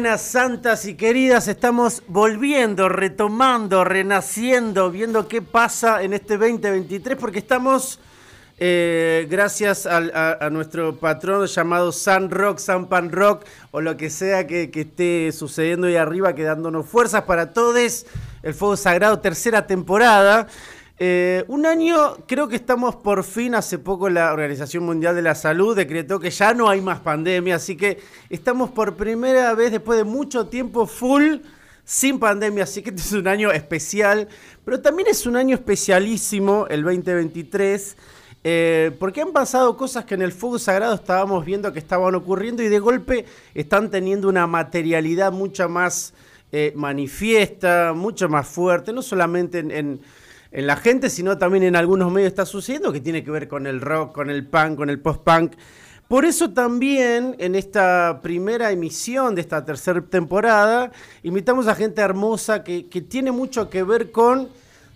Buenas santas y queridas, estamos volviendo, retomando, renaciendo, viendo qué pasa en este 2023, porque estamos, eh, gracias a, a nuestro patrón llamado San Rock, San Pan Rock, o lo que sea que, esté sucediendo ahí arriba, que dándonos fuerzas para todos, el Fuego Sagrado, tercera temporada. Eh, un año, creo que estamos por fin, hace poco la Organización Mundial de la Salud decretó que ya no hay más pandemia, así que estamos por primera vez después de mucho tiempo full sin pandemia, así que este es un año especial, pero también es un año especialísimo, el 2023, eh, porque han pasado cosas que en el fuego sagrado estábamos viendo que estaban ocurriendo y de golpe están teniendo una materialidad mucho más eh, manifiesta, mucho más fuerte, no solamente en, en- en la gente, sino también en algunos medios está sucediendo, que tiene que ver con el rock, con el punk, con el post-punk. Por eso también en esta primera emisión de esta tercera temporada, invitamos a gente hermosa que, que tiene mucho que ver con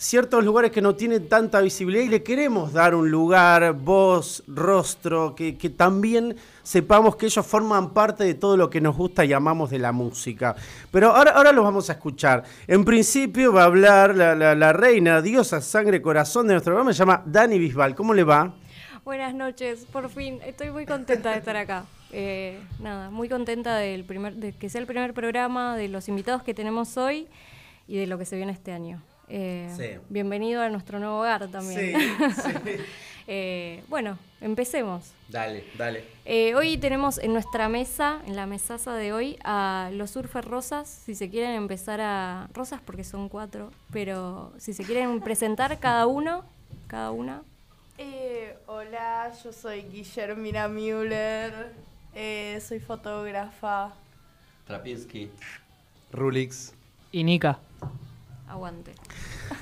ciertos lugares que no tienen tanta visibilidad y le queremos dar un lugar, voz, rostro, que, que también sepamos que ellos forman parte de todo lo que nos gusta y amamos de la música. Pero ahora, ahora los vamos a escuchar. En principio va a hablar la, la- la reina, diosa, sangre, corazón de nuestro programa, se llama Dani Bisbal. ¿Cómo le va? Buenas noches, por fin. Estoy muy contenta de estar acá. Eh, nada, muy contenta del primer, de que sea el primer programa, de los invitados que tenemos hoy y de lo que se viene este año. Eh, Sí. Bienvenido a nuestro nuevo hogar también. Eh, bueno, empecemos. Dale, dale. Eh, hoy tenemos en nuestra mesa, en la mesaza de hoy, a los surfer rosas. Si se quieren empezar a. Rosas porque son cuatro, pero si se quieren presentar cada uno, cada una. Eh, hola, yo soy Guillermina Müller, eh, soy fotógrafa. Trapinsky. Rulix. Y Nika. Aguante.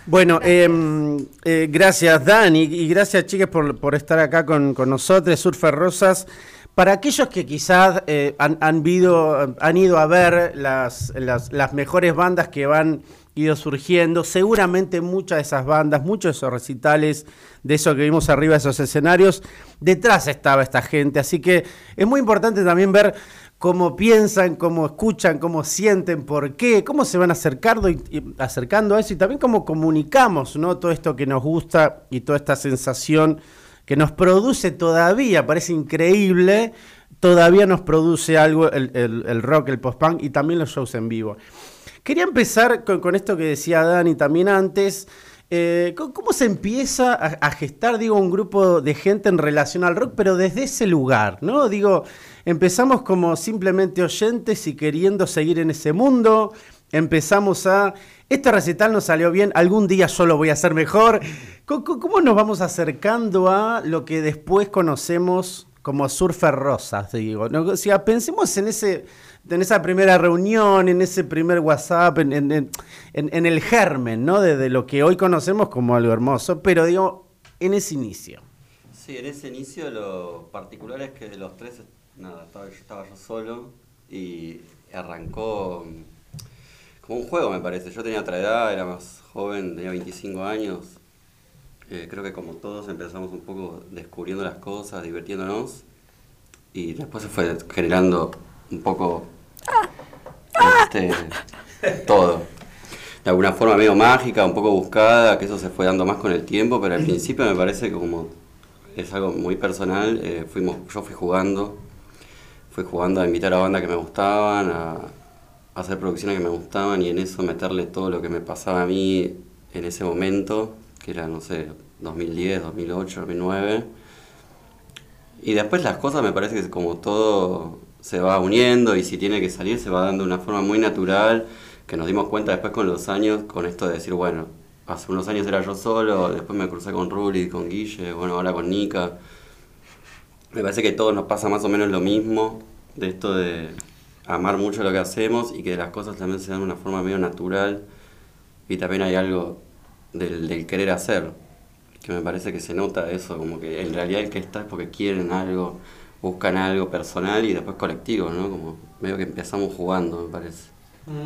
Bueno, em, eh, gracias Dani y gracias chicas por, por estar acá con, con nosotros, Surfer Rosas. Para aquellos que quizás eh, han, han, vido- han ido a ver las, las, las mejores bandas que van ido surgiendo, seguramente muchas de esas bandas, muchos de esos recitales, de eso que vimos arriba de esos escenarios, detrás estaba esta gente. Así que es muy importante también ver cómo piensan, cómo escuchan, cómo sienten, por qué, cómo se van acercando, y, acercando a eso y también cómo comunicamos ¿no? todo esto que nos gusta y toda esta sensación que nos produce todavía, parece increíble, todavía nos produce algo el, el- el rock, el post-punk y también los shows en vivo. Quería empezar con, con esto que decía Dani también antes. Eh, ¿cómo, se empieza a, gestar, digo, un grupo de gente en relación al rock, pero desde ese lugar, ¿no? Digo, empezamos como simplemente oyentes y queriendo seguir en ese mundo. Empezamos a. Este recital nos salió bien, algún día yo lo voy a hacer mejor. ¿Cómo, cómo- cómo nos vamos acercando a lo que después conocemos como surfer rosas? Digo, ¿no? O sea, pensemos en ese en esa primera reunión, en ese primer WhatsApp, en, el germen, ¿no? De lo que hoy conocemos como algo hermoso, pero digo, en ese inicio. Sí, en ese inicio lo particular es que de los tres, nada, estaba, yo estaba yo solo y arrancó mm, como un juego, me parece. Yo tenía otra edad, era más joven, tenía 25 años. Eh, creo que como todos empezamos un poco descubriendo las cosas, divirtiéndonos. Y después se fue generando un poco este, todo. De alguna forma medio mágica, un poco buscada, que eso se fue dando más con el tiempo, pero al principio me parece como es algo muy personal, eh, fuimos, yo fui jugando fui jugando a invitar a bandas que me gustaban, a, a hacer producciones que me gustaban y en eso meterle todo lo que me pasaba a mí en ese momento, que era, no sé, 2010, 2008, 2009. Y después las cosas me parece que como todo se va uniendo y si tiene que salir se va dando de una forma muy natural, que nos dimos cuenta después con los años, con esto de decir, bueno, hace unos años era yo solo, después me crucé con Ruli, con Guille, bueno, ahora con Nika. Me parece que a todos nos pasa más o menos lo mismo, de esto de amar mucho lo que hacemos y que las cosas también se dan de una forma medio natural y también hay algo del, del querer hacer, que me parece que se nota eso, como que en realidad el que está es porque quieren algo, buscan algo personal y después colectivo, ¿no? Como medio que empezamos jugando, me parece.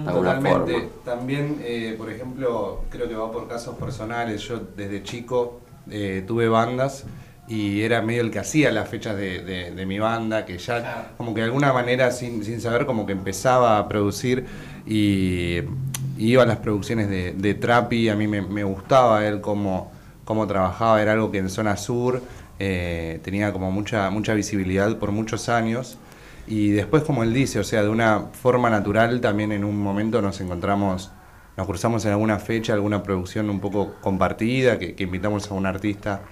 alguna Totalmente. forma. También, eh, por ejemplo, creo que va por casos personales. Yo desde chico eh, tuve bandas y era medio el que hacía las fechas de, de- de mi banda, que ya como que de alguna manera sin, sin saber como que empezaba a producir y, y iba a las producciones de, de Trapi, a mí me, me gustaba él cómo, cómo trabajaba, era algo que en zona sur eh, tenía como mucha, mucha visibilidad por muchos años. Y después, como él dice, o sea, de una forma natural, también en un momento nos encontramos, nos cruzamos en alguna fecha, alguna producción un poco compartida, que, invitamos a un artista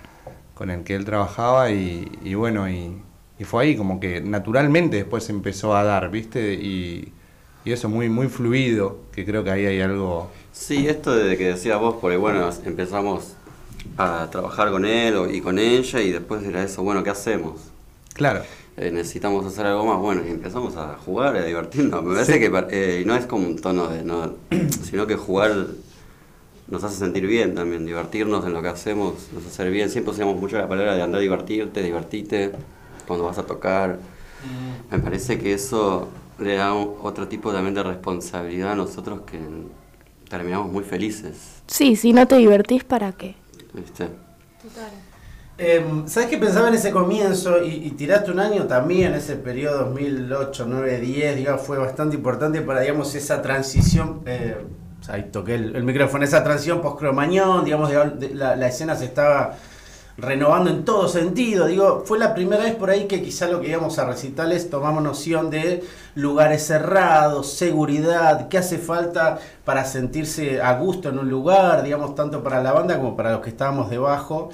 con el que él trabajaba y, bueno, y, fue ahí como que naturalmente después empezó a dar, ¿viste? Y, y eso muy, muy fluido, que creo que ahí hay algo... Sí, esto de que decías vos, porque bueno, empezamos a trabajar con él o- y con ella y después era eso, bueno, ¿qué hacemos? Claro, Eh, necesitamos hacer algo más, bueno, y empezamos a jugar, a divertirnos. Me parece Sí. que eh, no es como un tono de no, sino que jugar nos hace sentir bien también, divertirnos en lo que hacemos, nos hace bien. Siempre usamos mucho la palabra de andar a divertirte, divertite cuando vas a tocar. Me parece que eso le da un- otro tipo también de responsabilidad a nosotros que terminamos muy felices, Sí, si no te divertís, ¿para qué? ¿Viste? Em, ¿Sabes qué pensaba en ese comienzo? Y, y tiraste un año también, ese periodo 2008, 9, 10, digamos, fue bastante importante para, digamos, esa transición. eh, ahí toqué el, el micrófono, esa transición post-cromañón, digamos, de- de- la, la escena se estaba renovando en todo sentido. Digo, fue la primera vez por ahí que quizá lo que íbamos a recitales tomamos noción de lugares cerrados, seguridad, qué hace falta para sentirse a gusto en un lugar, digamos, tanto para la banda como para los que estábamos debajo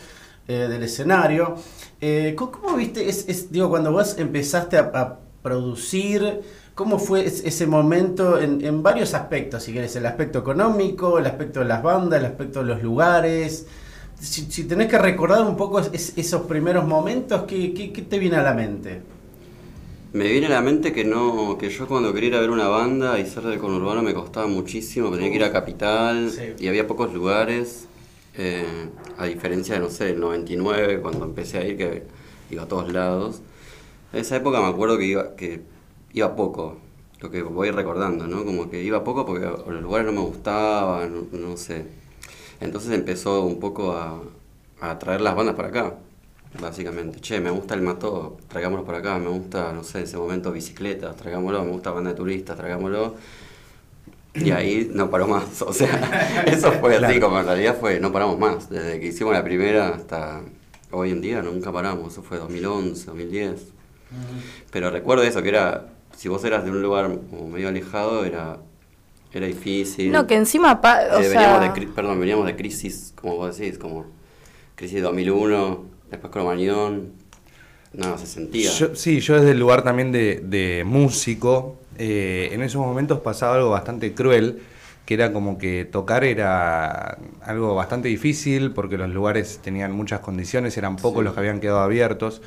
eh, del escenario. Eh, ¿cómo, viste, es, digo, cuando vos empezaste a, producir, cómo fue es- ese momento en, en varios aspectos, si querés, el aspecto económico, el aspecto de las bandas, el aspecto de los lugares? Si, si tenés que recordar un poco es- es- esos primeros momentos, ¿qué, qué, qué te viene a la mente? Me viene a la mente que no, que yo cuando quería ir a ver una banda y ser del conurbano me costaba muchísimo, tenía que ir a Capital Sí. y había pocos lugares, eh, a diferencia de, no sé, el 99, cuando empecé a ir, que iba a todos lados. En esa época me acuerdo que iba, que iba poco, lo que voy recordando, ¿no? Como que iba poco porque los lugares no me gustaban, no, no sé. Entonces empezó un poco a, a traer las bandas para acá, básicamente. Che, me gusta el mató, traigámoslo para acá, me gusta, no sé, ese momento bicicletas, traigámoslo, me gusta banda de turistas, traigámoslo. Y ahí no paró más, o sea, eso fue así como en realidad fue, no paramos más, desde que hicimos la primera hasta hoy en día nunca paramos, eso fue 2011, 2010. Pero recuerdo eso, que era, si vos eras de un lugar como medio alejado, era, era difícil. No, que encima, pa- o Eh, sea, veníamos de, perdón, veníamos de crisis, como vos decís, como crisis de 2001, después Cromañón, no, se sentía. Yo- sí, yo desde el lugar también de, de músico, eh, en esos momentos pasaba algo bastante cruel, que era como que tocar era algo bastante difícil porque los lugares tenían muchas condiciones, eran pocos los que habían quedado abiertos,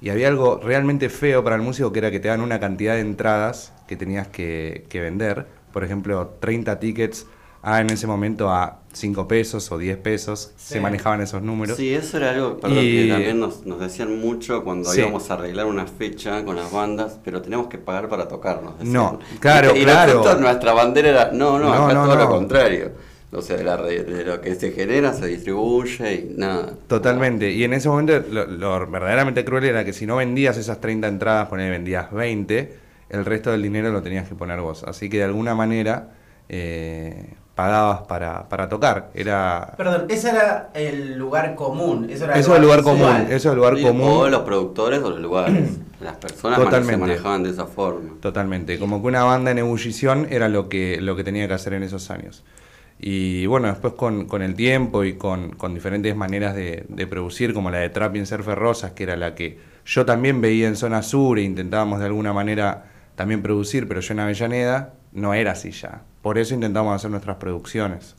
y había algo realmente feo para el músico que era que te dan una cantidad de entradas que tenías que, que vender, por ejemplo, 30 tickets a en ese momento a 5 pesos o 10 pesos, se manejaban esos números. Sí, eso era algo perdón, Y- que también nos, nos decían mucho cuando Sí. íbamos a arreglar una fecha con las bandas, pero tenemos que pagar para tocarnos. decían. No, claro, y claro. nosotros, nuestra bandera era, no, no, No, acá no, todo no. lo contrario. O sea, de, la re- de lo que se genera se distribuye y nada. Totalmente. Y en ese momento lo, lo verdaderamente cruel era que si no vendías esas 30 entradas, ponele, vendías 20, el resto del dinero lo tenías que poner vos. Así que de alguna manera, eh, pagabas para, para tocar. Era Perdón, ese era el lugar común. Eso era eso el lugar común, eso es el lugar Sí, común. O los productores o los lugares. Las personas man- se Totalmente. manejaban de esa forma. Totalmente, como que una banda en ebullición era lo que, lo que tenía que hacer en esos años. Y bueno, después con, con el tiempo y con, con diferentes maneras de, de producir, como la de Trapping Surfer Rosas, que era la que yo también veía en Zona Sur e intentábamos de alguna manera también producir, pero yo en Avellaneda no era así ya. Por eso intentamos hacer nuestras producciones.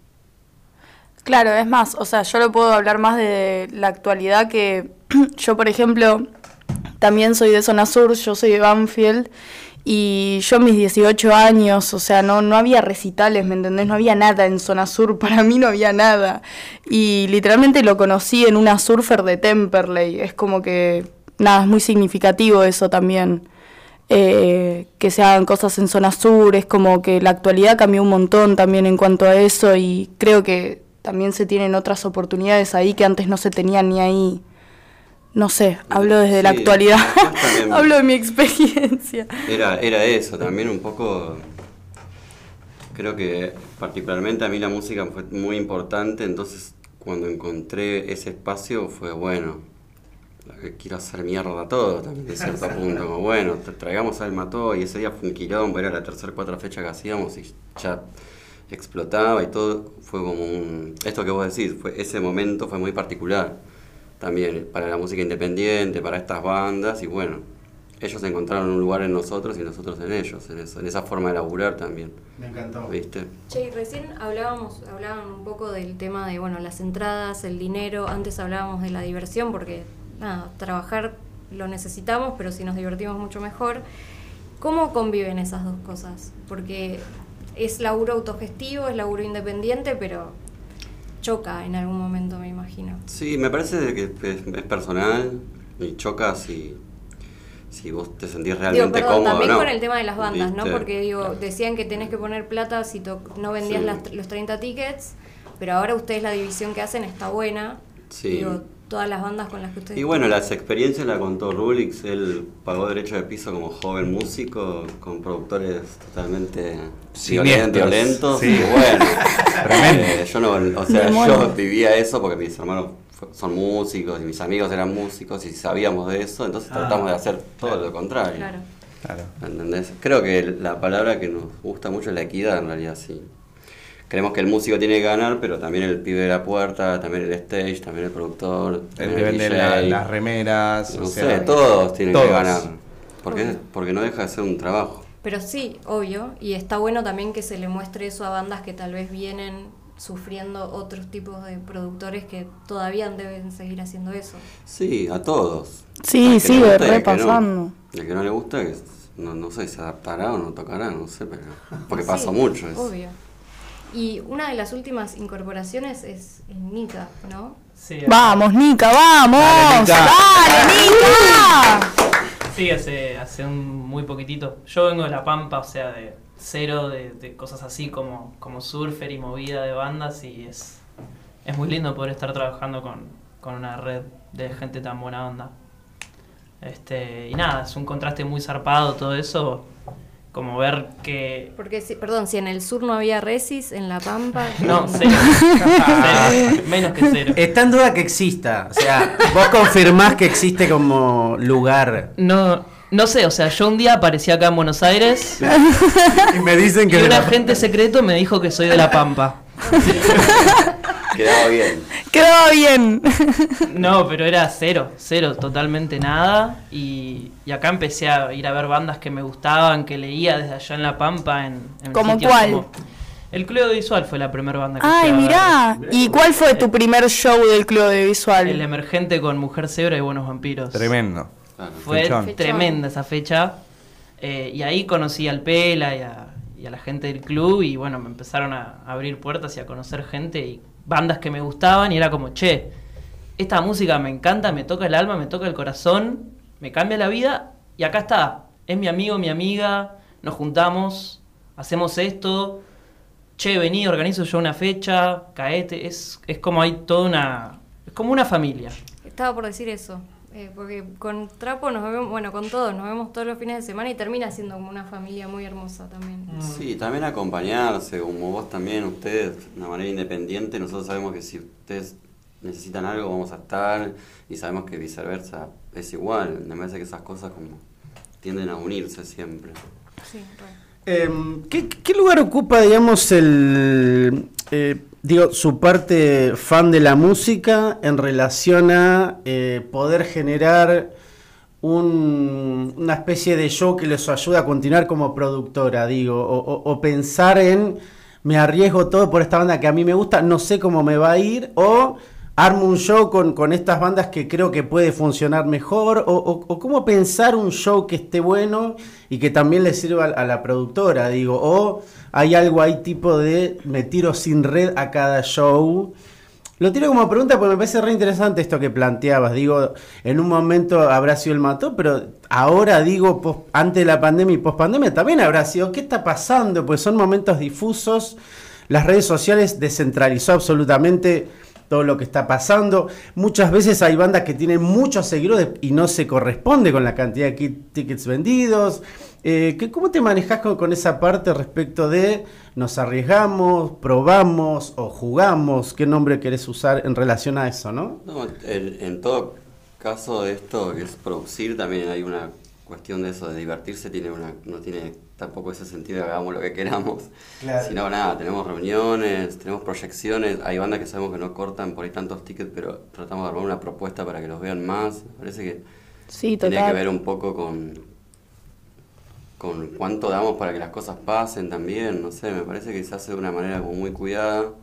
Claro, es más, o sea, yo lo puedo hablar más de la actualidad que yo, por ejemplo, también soy de zona sur, yo soy de Banfield y yo mis 18 años, o sea, no, no había recitales, ¿me entendés? No había nada en zona sur, para mí no había nada. Y literalmente lo conocí en una surfer de Temperley, es como que, nada, es muy significativo eso también. Eh, que se hagan cosas en zona sur, es como que la actualidad cambió un montón también en cuanto a eso y creo que también se tienen otras oportunidades ahí que antes no se tenían ni ahí. No sé, hablo desde la actualidad, hablo de mi experiencia. Era, era eso, también un poco. Creo que particularmente a mí la música fue muy importante, entonces cuando encontré ese espacio fue bueno. Quiero hacer mierda todo también, de cierto punto. Como bueno, tra- traigamos al Mató y ese día fue un quilombo, era la tercera cuarta fecha que hacíamos y ya explotaba y todo. Fue como un. Esto que vos decís, fue, ese momento fue muy particular también para la música independiente, para estas bandas y bueno, ellos encontraron un lugar en nosotros y nosotros en ellos, en, eso, en esa forma de laburar también, Me encantó. ¿viste? Che, y recién hablábamos, hablaban un poco del tema de, bueno, las entradas, el dinero, antes hablábamos de la diversión, porque, nada, trabajar lo necesitamos, pero si nos divertimos mucho mejor. ¿Cómo conviven esas dos cosas? Porque es laburo autogestivo, es laburo independiente, pero choca en algún momento, me imagino. Sí, me parece que es, es personal y choca si, si vos te sentís Digo, realmente perdón, cómodo. también ¿no? con el tema de las bandas, ¿no? ¿Viste? Porque digo, decían que tenés que poner plata si no vendías Sí. las- los 30 tickets, pero ahora ustedes la división que hacen está buena. Sí. Digo, todas las bandas con las que ustedes... Y bueno, las experiencias la contó Rulix, él pagó derecho de piso como joven músico, con productores totalmente Siniestros, violentos, sí. y bueno, eh, yo no, o sea, yo vivía eso porque mis hermanos son músicos y mis amigos eran músicos y sabíamos de eso, entonces Ah, tratamos de hacer todo lo contrario. Claro. Claro. ¿Entendés? Creo que la palabra que nos gusta mucho es la equidad, en realidad, sí. Creemos que el músico tiene que ganar, pero también el pibe de la puerta, también el stage, también el productor, El que vende la- las remeras, No o sé, sea, todos tienen todos. que ganar. Porque, porque no deja de ser un trabajo. Pero sí, obvio, y está bueno también que se le muestre eso a bandas que tal vez vienen sufriendo otros tipos de productores que todavía deben seguir haciendo eso. Sí, a todos. Sí, sigue no. repasando. Al que no le gusta, que no, no sé, se adaptará o no tocará, no sé, pero. Porque Sí, pasó mucho eso. Obvio. Y una de las últimas incorporaciones es Nika, ¿no? Sí, Vamos, Nica, vamos. Dale, Dale, Nica. Nica. Sí, hace, hace un muy poquitito. Yo vengo de La Pampa, o sea, de cero de, de cosas así como, como surfer y movida de bandas y es, es muy lindo poder estar trabajando con, con una red de gente tan buena onda. Este, y nada, es un contraste muy zarpado todo eso, como ver que... Porque, si, perdón, si en el sur no había Resis, en La Pampa... No, cero. Cero, menos que cero. Está en duda que exista. O sea, vos confirmás que existe como lugar. No, no sé, o sea, yo un día aparecí acá en Buenos Aires Y me dicen y que. un agente secreto me dijo que soy de La Pampa. Quedaba bien. Quedó bien. No, pero era cero, cero, totalmente nada. Y, y acá empecé a ir a ver bandas que me gustaban, que leía desde allá en La Pampa. En, en ¿Cómo cuál? como- El Club Visual fue la primera banda que Ay, mirá. ¿Y cuál fue tu primer show del Club de El emergente con Mujer Cebra y Buenos Vampiros. Tremendo. Claro. Fue Fechón. tremenda esa fecha. Eh, y ahí conocí al Pela y a, y a la gente del club. Y bueno, me empezaron a abrir puertas y a conocer gente y bandas que me gustaban. Y era como, che, esta música me encanta, me toca el alma, me toca el corazón, me cambia la vida. Y acá está. Es mi amigo, mi amiga. Nos juntamos, hacemos esto. Che, vení, organizo yo una fecha, caete. Es, es como hay toda una. Es como una familia. Estaba por decir eso. Eh, porque con Trapo nos vemos, bueno, con todos, nos vemos todos los fines de semana y termina siendo como una familia muy hermosa también. Sí, también acompañarse, como vos también, ustedes, de una manera independiente, nosotros sabemos que si ustedes necesitan algo vamos a estar y sabemos que viceversa es igual. Me parece que esas cosas como tienden a unirse siempre. Sí, Em, ¿qué, qué lugar ocupa, digamos, el, eh, digo, su parte fan de la música en relación a eh, poder generar un- una especie de show que les ayude a continuar como productora, digo, o, o- o pensar en me arriesgo todo por esta banda que a mí me gusta, no sé cómo me va a ir, o armo un show con, con estas bandas que creo que puede funcionar mejor, o, o- cómo pensar un show que esté bueno y que también le sirva a, la productora, digo, o hay algo ahí tipo de me tiro sin red a cada show. Lo tiro como pregunta porque me parece re interesante esto que planteabas. Digo, en un momento habrá sido el mató, pero ahora digo, antes de la pandemia y post pandemia también habrá sido. ¿Qué está pasando? Pues son momentos difusos. Las redes sociales descentralizó absolutamente todo lo que está pasando. Muchas veces hay bandas que tienen muchos seguidores y no se corresponde con la cantidad de tickets vendidos. Eh, ¿qué- ¿Cómo te manejas con, esa parte respecto de nos arriesgamos, probamos o jugamos? ¿Qué nombre querés usar en relación a eso, no? No, en, todo caso esto que es producir también hay una cuestión de eso de divertirse tiene una no tiene tampoco ese sentido de hagamos lo que queramos. Claro. sino nada tenemos reuniones tenemos proyecciones. Hay bandas que sabemos que no cortan por ahí tantos tickets pero tratamos de armar una propuesta para que los vean más. Me parece que Sí, tiene que ver un poco con con cuánto damos para que las cosas pasen también. No sé me parece que se hace de una manera como muy cuidada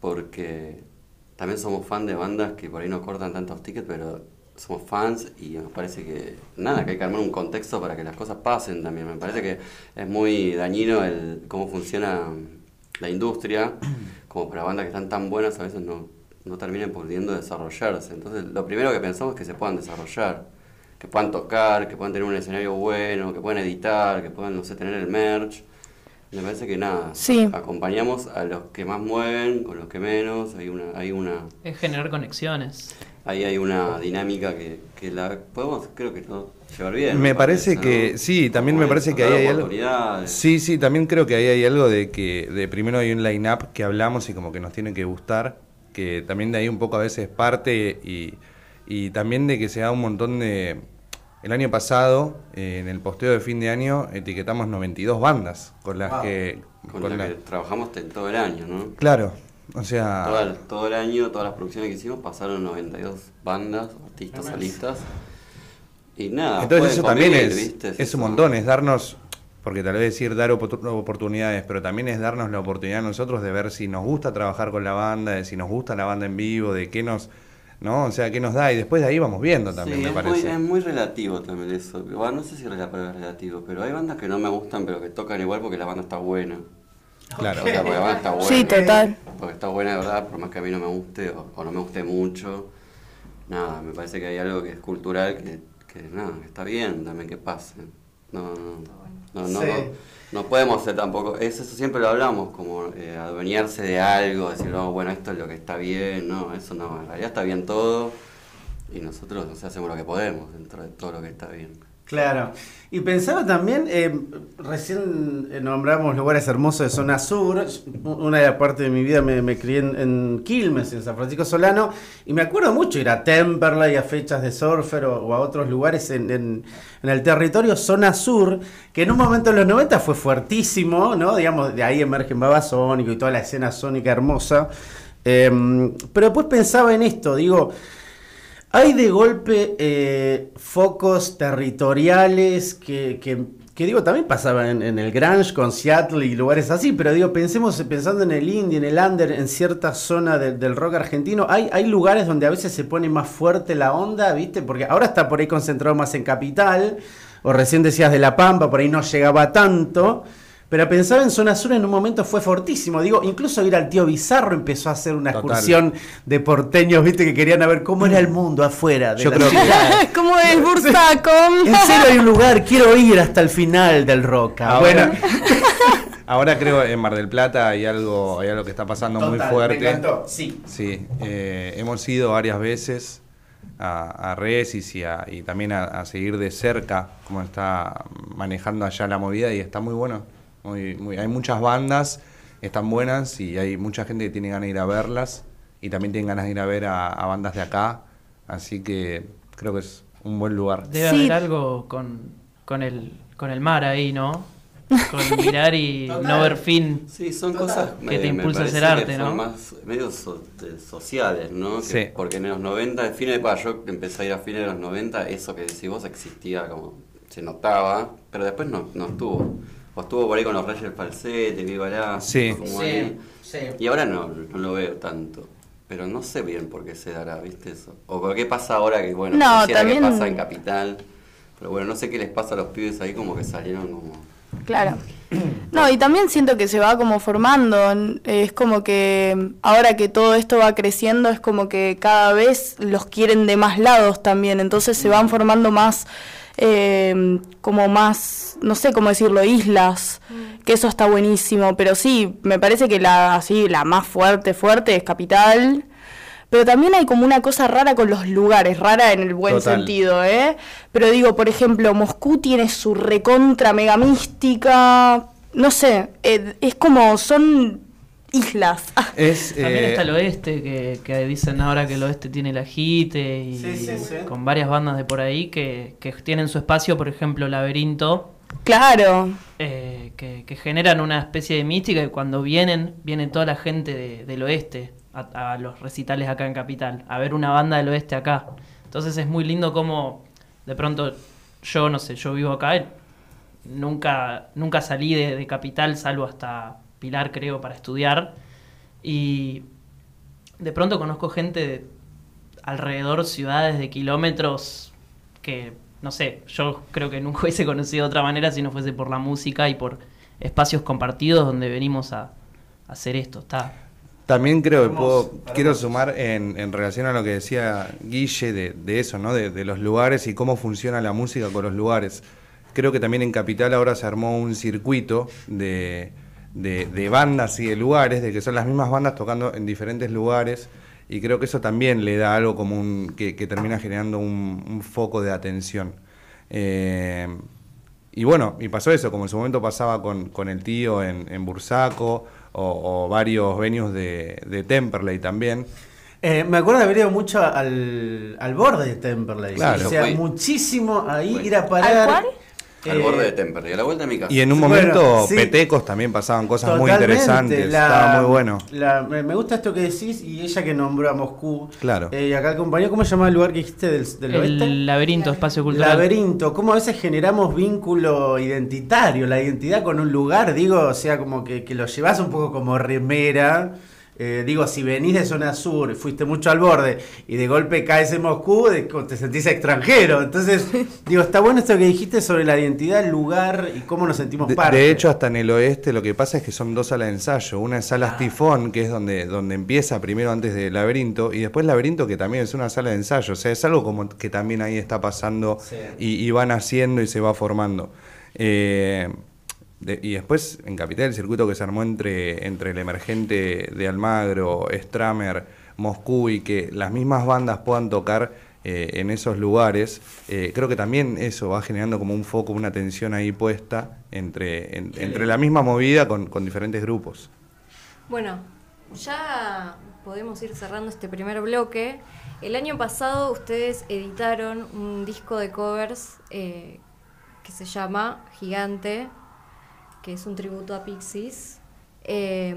porque también somos fan de bandas que por ahí no cortan tantos tickets, pero somos fans y nos parece que, nada, que hay que armar un contexto para que las cosas pasen también. Me parece que es muy dañino el cómo funciona la industria, como para bandas que están tan buenas a veces no, no terminen pudiendo desarrollarse. Entonces, lo primero que pensamos es que se puedan desarrollar, que puedan tocar, que puedan tener un escenario bueno, que puedan editar, que puedan, no sé, tener el merch. Me parece que nada, Sí. acompañamos a los que más mueven, con los que menos, hay una, hay una, Es generar conexiones. ahí hay una dinámica que, que la podemos, creo que no, llevar bien. Me parece que sí, también me parece que ahí hay algo. Sí, sí, también creo que ahí hay algo de que de primero hay un line-up que hablamos y como que nos tiene que gustar, que también de ahí un poco a veces parte y, y también de que se da un montón de... El año pasado, eh, en el posteo de fin de año, etiquetamos 92 bandas con las Wow. que... Con, con la la- que trabajamos todo el año, ¿no? Claro, o sea... Todo el, todo el año, todas las producciones que hicimos, pasaron 92 bandas, artistas, solistas. Y nada, Entonces eso también es, ¿viste? es Eso. un montón, es darnos, porque tal vez decir dar oportu- oportunidades, pero también es darnos la oportunidad a nosotros de ver si nos gusta trabajar con la banda, de si nos gusta la banda en vivo, de qué nos, ¿no? O sea, qué nos da y después de ahí vamos viendo también, Sí, me es muy, parece. es muy relativo también eso. No sé si la palabra es relativo, pero hay bandas que no me gustan, pero que tocan igual porque la banda está buena. Claro. O sea, porque la banda está buena. Sí, total. Porque está buena de verdad, por más que a mí no me guste o, o no me guste mucho. Nada, me parece que hay algo que es cultural que, que nada, que está bien también que pase. No, no, no, no, Sí. no, no podemos ser tampoco, es eso siempre lo hablamos, como eh, de algo, decir, no, bueno, esto es lo que está bien, no, eso no, en realidad está bien todo y nosotros no sé, hacemos lo que podemos dentro de todo lo que está bien. Claro. Y pensaba también, eh, recién eh, nombramos lugares hermosos de zona sur. Una de las partes de mi vida me, crié en, en Quilmes, en San Francisco Solano, y me acuerdo mucho ir a Temperley, a fechas de surfer o, a otros lugares en el territorio zona sur, que en un momento en los 90 fue fuertísimo, ¿no? Digamos, de ahí emergen Babasónico y toda la escena sónica hermosa. Em, pero después pensaba en esto, digo, hay de golpe eh, focos territoriales que, que- digo, también pasaban en, el Grange con Seattle y lugares así, pero digo, pensemos pensando en el indie, en el under, en cierta zona de- del rock argentino, hay, hay lugares donde a veces se pone más fuerte la onda, ¿viste? Porque ahora está por ahí concentrado más en capital, o recién decías de La Pampa, por ahí no llegaba tanto. Pero pensaba en zona sur en un momento fue fortísimo. Digo, incluso ir al tío Bizarro empezó a hacer una Total. excursión de porteños, viste, que querían ver cómo era el mundo afuera. De Yo la creo que-. ¿Cómo es Bursaco? En serio hay un lugar, quiero ir hasta el final del Roca. Ahora, bueno, ahora creo en Mar del Plata hay algo, hay algo que está pasando muy fuerte. Me encantó, sí. Sí, eh, hemos ido varias veces. a, a Resis y, a- y también a, a seguir de cerca cómo está manejando allá la movida y está muy bueno. Muy, muy- hay muchas bandas, están buenas y hay mucha gente que tiene ganas de ir a verlas y también tienen ganas de ir a ver a, a bandas de acá, así que creo que es un buen lugar. Debe Sí. haber algo con, con, el, con el mar ahí, ¿no? Con mirar y no ver fin. Sí, son cosas Que te impulsa a hacer que arte, son ¿no? más medio so- de- sociales, ¿no? Que- Sí. Porque en los 90, en fines de yo empecé a ir a fines de los 90, eso que decís vos existía como se notaba, pero después no, no estuvo. O estuvo por ahí con los Reyes del Falsete, Viva la Sí. como Sí, ahí. sí. Y ahora no, no lo veo tanto. Pero no sé bien por qué se dará, ¿viste eso? O por qué pasa ahora que, bueno, No, quisiera también- que pasa en Capital. Pero bueno, no sé qué les pasa a los pibes ahí, como que salieron como... Claro. No, y también siento que se va como formando. Es como que ahora que todo esto va creciendo, es como que cada vez los quieren de más lados también. Entonces se van formando más, eh, como más, no sé cómo decirlo, islas. Que eso está buenísimo. Pero sí, me parece que la, así, la más fuerte, fuerte es Capital. Pero también hay como una cosa rara con los lugares, rara en el buen Total. sentido, ¿eh? Pero digo, por ejemplo, Moscú tiene su recontra mega mística, no sé, eh, es como, son islas. Es, También eh, está el oeste, que, que dicen ahora que el oeste tiene el ajite y Sí, sí, sí. con varias bandas de por ahí que, que tienen su espacio, por ejemplo, Laberinto, Claro, eh, que, que generan una especie de mística y cuando vienen, viene toda la gente de- del oeste a, a los recitales acá en Capital, a ver una banda del oeste acá. Entonces es muy lindo como de pronto yo, no sé, yo vivo acá, nunca, nunca salí de, de Capital, salvo hasta Pilar creo, para estudiar. Y de pronto conozco gente de alrededor, ciudades de kilómetros que, no sé, yo creo que nunca hubiese conocido de otra manera si no fuese por la música y por espacios compartidos donde venimos a, a hacer esto. Está También creo que puedo, quiero sumar en, en relación a lo que decía Guille de, de eso, ¿no? De, de los lugares y cómo funciona la música con los lugares. Creo que también en Capital ahora se armó un circuito de, de- de bandas y de lugares, de que son las mismas bandas tocando en diferentes lugares. Y creo que eso también le da algo como un, que, que termina generando un, un foco de atención. Eh, y bueno, y pasó eso, como en su momento pasaba con, con el tío en, en Bursaco o, o varios venues de, de Temperley también. Eh, me acuerdo de haber ido mucho al, al borde de Temperley. Claro. O sea, muchísimo ahí ir a parar. ¿Al cual? Al eh, borde de Temperley, a la vuelta de mi casa. Y en un Bueno, momento sí. petecos también pasaban cosas muy interesantes, la- estaba muy bueno. la- me gusta esto que decís y ella que nombró a Moscú. Claro. Eh, y acá el compañero, ¿cómo se llama el lugar que dijiste del, del oeste? el laberinto, espacio cultural. Laberinto, cómo a veces generamos vínculo identitario, la identidad con un lugar, digo, o sea, como que, que lo llevas un poco como remera. Eh, digo, si venís de zona sur, fuiste mucho al borde y de golpe caes en Moscú, de- te sentís extranjero. Entonces, digo, está bueno esto que dijiste sobre la identidad, el lugar y cómo nos sentimos De, parte. de hecho, hasta en el oeste lo que pasa es que son dos salas de ensayo. Una es salas tifón, que es donde, donde empieza primero antes del laberinto, y después laberinto, que también es una sala de ensayo. O sea, es algo como que también ahí está pasando Sí. y, y van haciendo y se va formando. Eh, y después en Capital el circuito que se armó entre, entre el emergente de Almagro, Stramer, Moscú y que las mismas bandas puedan tocar eh, en esos lugares, eh, creo que también eso va generando como un foco, una tensión ahí puesta entre, en- entre la misma movida con, con diferentes grupos. Bueno, ya podemos ir cerrando este primer bloque. El año pasado ustedes editaron un disco de covers eh, que se llama Gigante, que es un tributo a Pixies. Eh,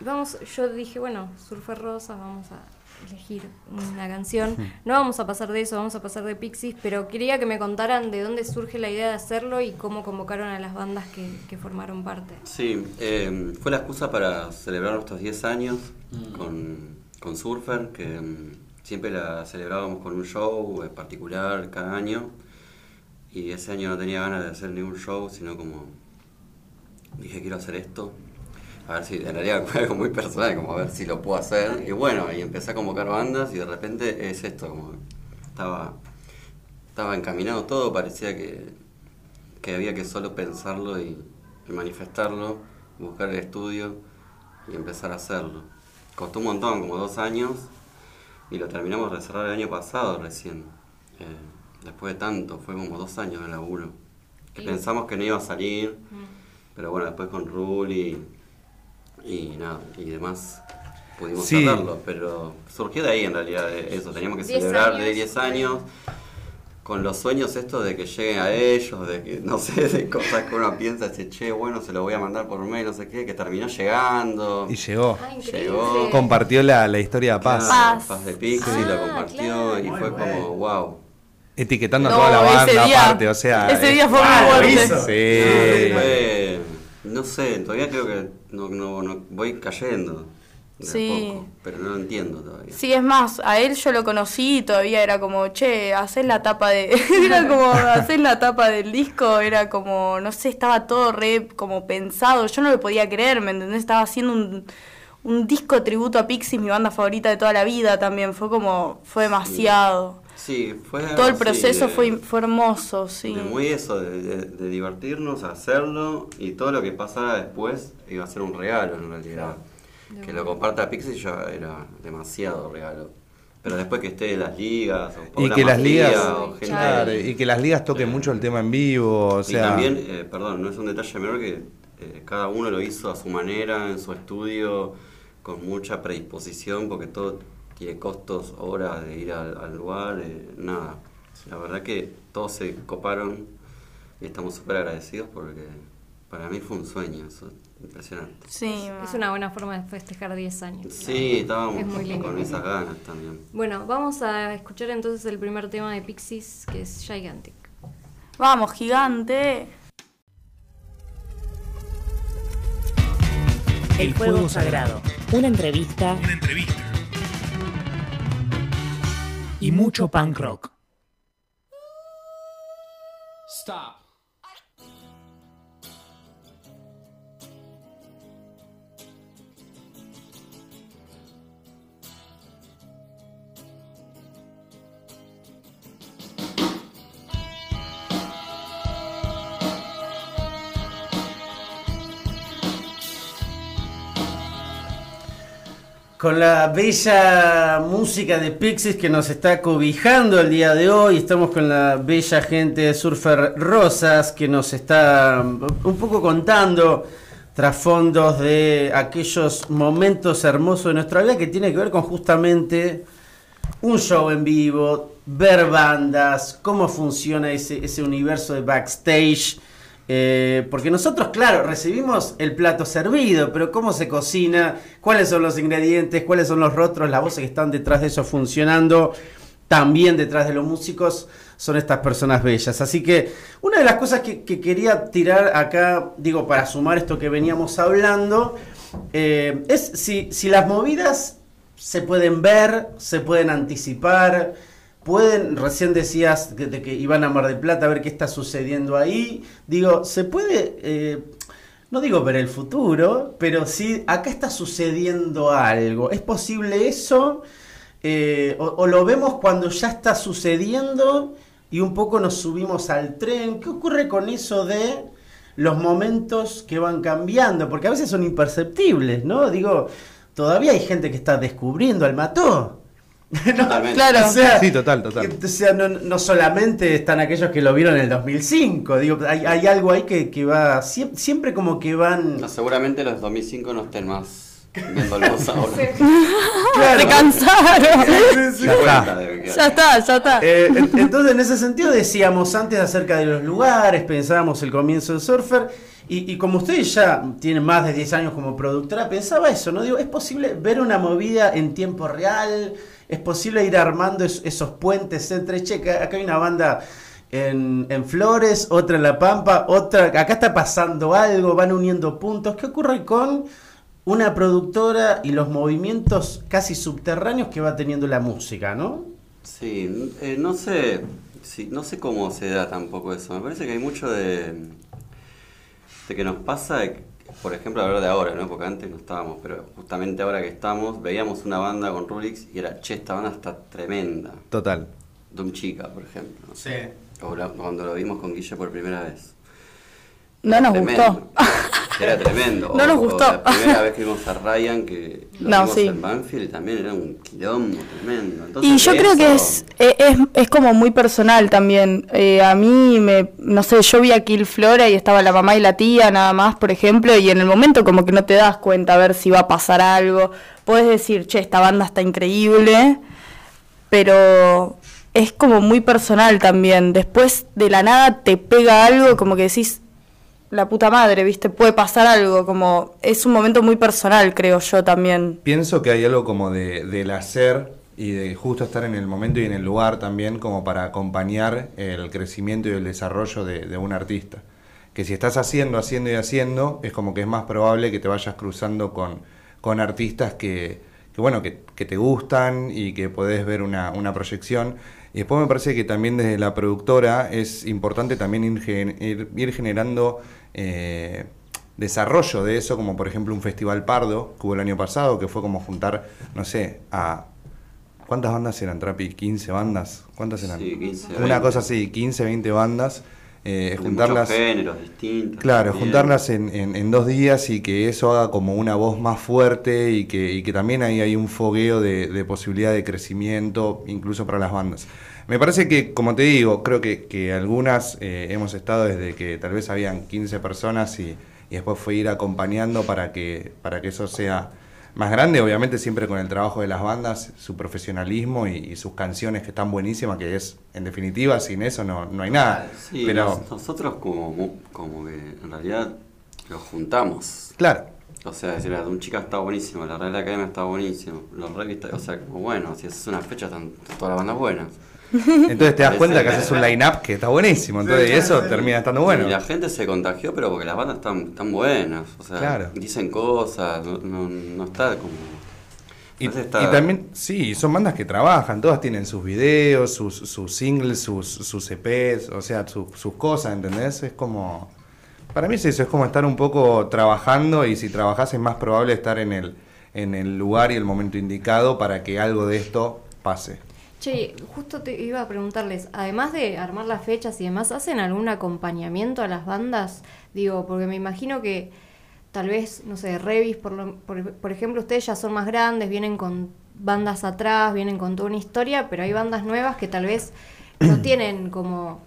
y vamos, yo dije, bueno, Surfer Rosa, vamos a elegir una canción. No vamos a pasar de eso, vamos a pasar de Pixies, pero quería que me contaran de dónde surge la idea de hacerlo y cómo convocaron a las bandas que, que formaron parte. Sí, eh, fue la excusa para celebrar nuestros 10 años con, con Surfer, que mm, siempre la celebrábamos con un show en particular cada año. Y ese año no tenía ganas de hacer ningún show, sino como dije quiero hacer esto. A ver si, en realidad fue algo muy personal, como a ver si lo puedo hacer. Y bueno, y empecé a convocar bandas y de repente es esto, como estaba, estaba encaminado todo, parecía que, que había que solo pensarlo y, y manifestarlo, buscar el estudio y empezar a hacerlo. Costó un montón, como dos años, Y lo terminamos de cerrar el año pasado recién. Eh, después de tanto, fue como dos años de laburo. Que Y- pensamos que no iba a salir, Mm. Pero bueno, después con Ruli y nada, y demás pudimos Sí. Pero surgió de ahí en realidad de eso. Teníamos que 10 celebrar de años, 10 años. Con los sueños estos de que lleguen a ellos, de que, no sé, de cosas que uno piensa, dice, che, bueno, se lo voy a mandar por mail, no sé qué, que terminó llegando. Y llegó. Ah. Llegó. Compartió la, la historia de Paz. Claro, Paz. Paz de Pixie, Ah, lo compartió y Muy fue bueno. como, wow. Etiquetando a toda la banda día- aparte, o sea. ese eh, día fue. Sí. Fue, no sé, todavía creo que no, no, no- voy cayendo. de Sí. poco, pero no lo entiendo todavía. Sí, es más, a él yo lo conocí y todavía era como, che, haces la tapa de... era como, haces la tapa del disco, era como, no sé, estaba todo re como pensado, yo no lo podía creer, ¿me entendés? Estaba haciendo un, un disco tributo a Pixies, mi banda favorita de toda la vida también, fue como, fue demasiado. Sí, fue Todo el proceso de- fue, fue hermoso, sí. de muy eso, de, de- de divertirnos, hacerlo y todo lo que pasara después iba a ser un regalo en realidad. Que lo comparta Pixie ya era demasiado regalo. Pero después que esté en las ligas, o Y que las ligas, o gente- claro, y que las ligas toquen mucho el tema en vivo, o sea, y también, eh, perdón, no es un detalle menor que eh, cada uno lo hizo a su manera, en su estudio, con mucha predisposición, porque todo tiene costos, horas de ir al, al lugar, eh, nada. La verdad que todos se coparon y estamos súper agradecidos porque para mí fue un sueño, eso, impresionante. Sí, Es una buena forma de festejar 10 años. Sí, estábamos Es muy lindo. con esas ganas también. Bueno, vamos a escuchar entonces el primer tema de Pixies, que es Gigantic. Vamos, gigante. El Fuego Sagrado. Una entrevista Una entrevista. Y mucho punk rock. Stop. Con la bella música de Pixies que nos está cobijando el día de hoy, estamos con la bella gente de Surfer Rosas que nos está un poco contando trasfondos de aquellos momentos hermosos de nuestra vida que tiene que ver con justamente un show en vivo, ver bandas, cómo funciona ese, ese universo de backstage. Eh, porque nosotros, claro, recibimos el plato servido, pero cómo se cocina, cuáles son los ingredientes, cuáles son los rostros, las voces que están detrás de eso funcionando, también detrás de los músicos, son estas personas bellas. Así que una de las cosas que, que quería tirar acá, digo, para sumar esto que veníamos hablando, eh, es si las movidas se pueden ver, se pueden anticipar, pueden, recién decías que, de que iban a Mar del Plata a ver qué está sucediendo ahí, digo, se puede, eh, no digo ver el futuro, pero sí, acá está sucediendo algo, ¿es posible eso? Eh, o lo vemos cuando ya está sucediendo y un poco nos subimos al tren, ¿qué ocurre con eso de los momentos que van cambiando? Porque a veces son imperceptibles, ¿no? Digo, todavía hay gente que está descubriendo al mató. Claro. O sea, Sí, total, total. que- o sea, no, no solamente están aquellos que lo vieron en el 2005, digo, hay, hay algo ahí que, que va, sie- siempre como que van... No, seguramente los 2005 no estén más viéndolos ahora. Claro. Se cansaron. Sí, sí, sí. Ya está. Ya está, ya está. Eh, en- entonces, en ese sentido, decíamos antes acerca de los lugares, pensábamos el comienzo del surfer, y, y como ustedes ya tienen más de 10 años como productora, pensaba eso, ¿no? Digo, ¿es posible ver una movida en tiempo real? ¿Es posible ir armando es- esos puentes entre, che, acá hay una banda en, en Flores, otra en La Pampa, otra, acá está pasando algo, van uniendo puntos? ¿Qué ocurre con una productora y los movimientos casi subterráneos que va teniendo la música, ¿no? Sí, eh, no sé, sí, no sé cómo se da tampoco eso. Me parece que hay mucho de, de que nos pasa, de por ejemplo, hablar de ahora, ¿no? Porque antes no estábamos, pero justamente ahora que estamos, veíamos una banda con Rulix y era, che, esta banda está tremenda. Total. Doom Chica, por ejemplo. Sí. O la- cuando lo vimos con Guille por primera vez. No nos Tremendo. gustó. Era tremendo. No nos o gustó. La primera vez que vimos a Ryan, que lo No, vimos sí. en Banfield, también era un quilombo tremendo. Entonces, Y yo creo que es, e- es, es como muy personal también. Eh, a mí, me, no sé, yo vi a Kill Flora y estaba la mamá y la tía nada más, por ejemplo, y en el momento como que no te das cuenta a ver si va a pasar algo. Puedes decir, che, esta banda está increíble, pero es como muy personal también. Después de la nada te pega algo como que decís, la puta madre, ¿viste? Puede pasar algo, como es un momento muy personal, creo yo también. Pienso que hay algo como de, del hacer y de justo estar en el momento y en el lugar también como para acompañar el crecimiento y el desarrollo de, un artista. Que si estás haciendo, haciendo y haciendo, es como que es más probable que te vayas cruzando con, con artistas que, bueno, que, que te gustan y que podés ver una, una proyección. Y después me parece que también desde la productora es importante también ir- ir generando eh, desarrollo de eso, como por ejemplo un festival Pardo que hubo el año pasado, que fue como juntar, no sé, a... ¿Cuántas bandas eran, Trapi? ¿15 bandas? ¿Cuántas eran? Sí, 15, Una 20. cosa así, 15, 20 bandas. eh, juntarlas... géneros distintos. Claro, también. juntarlas en, en- en dos días y que eso haga como una voz más fuerte y que, y que también ahí hay un fogueo de, de posibilidad de crecimiento, incluso para las bandas. Me parece que, como te digo, creo que, que algunas eh, hemos estado desde que tal vez habían 15 personas y, y después fue ir acompañando para que, para que eso sea más grande, obviamente siempre con el trabajo de las bandas, su profesionalismo y, y sus canciones que están buenísimas, que es, en definitiva, sin eso no, no hay nada. Sí, Pero, nos- nosotros como, como que en realidad los juntamos. claro, O sea, decir, la de un chica está buenísimo, la Real Academia está buenísimo, los revistas, o sea, como bueno, si haces una fecha están todas las bandas buenas. Entonces te das cuenta que haces un line-up que está buenísimo. Entonces, y eso termina estando bueno. Y la gente se contagió, pero porque las bandas están, están buenas, o sea, Claro. dicen cosas, no, no, no está como... Y, está- y también, sí, son bandas que trabajan, todas tienen sus videos, sus, sus singles, sus, sus EPs, o sea, su- sus cosas, ¿entendés? Es como. Para mí es eso, es como estar un poco trabajando y si trabajás es más probable estar en el, en el lugar y el momento indicado para que algo de esto pase. Che, justo te iba a preguntarles, además de armar las fechas y demás, ¿hacen algún acompañamiento a las bandas? Digo, porque me imagino que tal vez, no sé, Revis, por, lo- por, por ejemplo, ustedes ya son más grandes, vienen con bandas atrás, vienen con toda una historia, pero hay bandas nuevas que tal vez no tienen como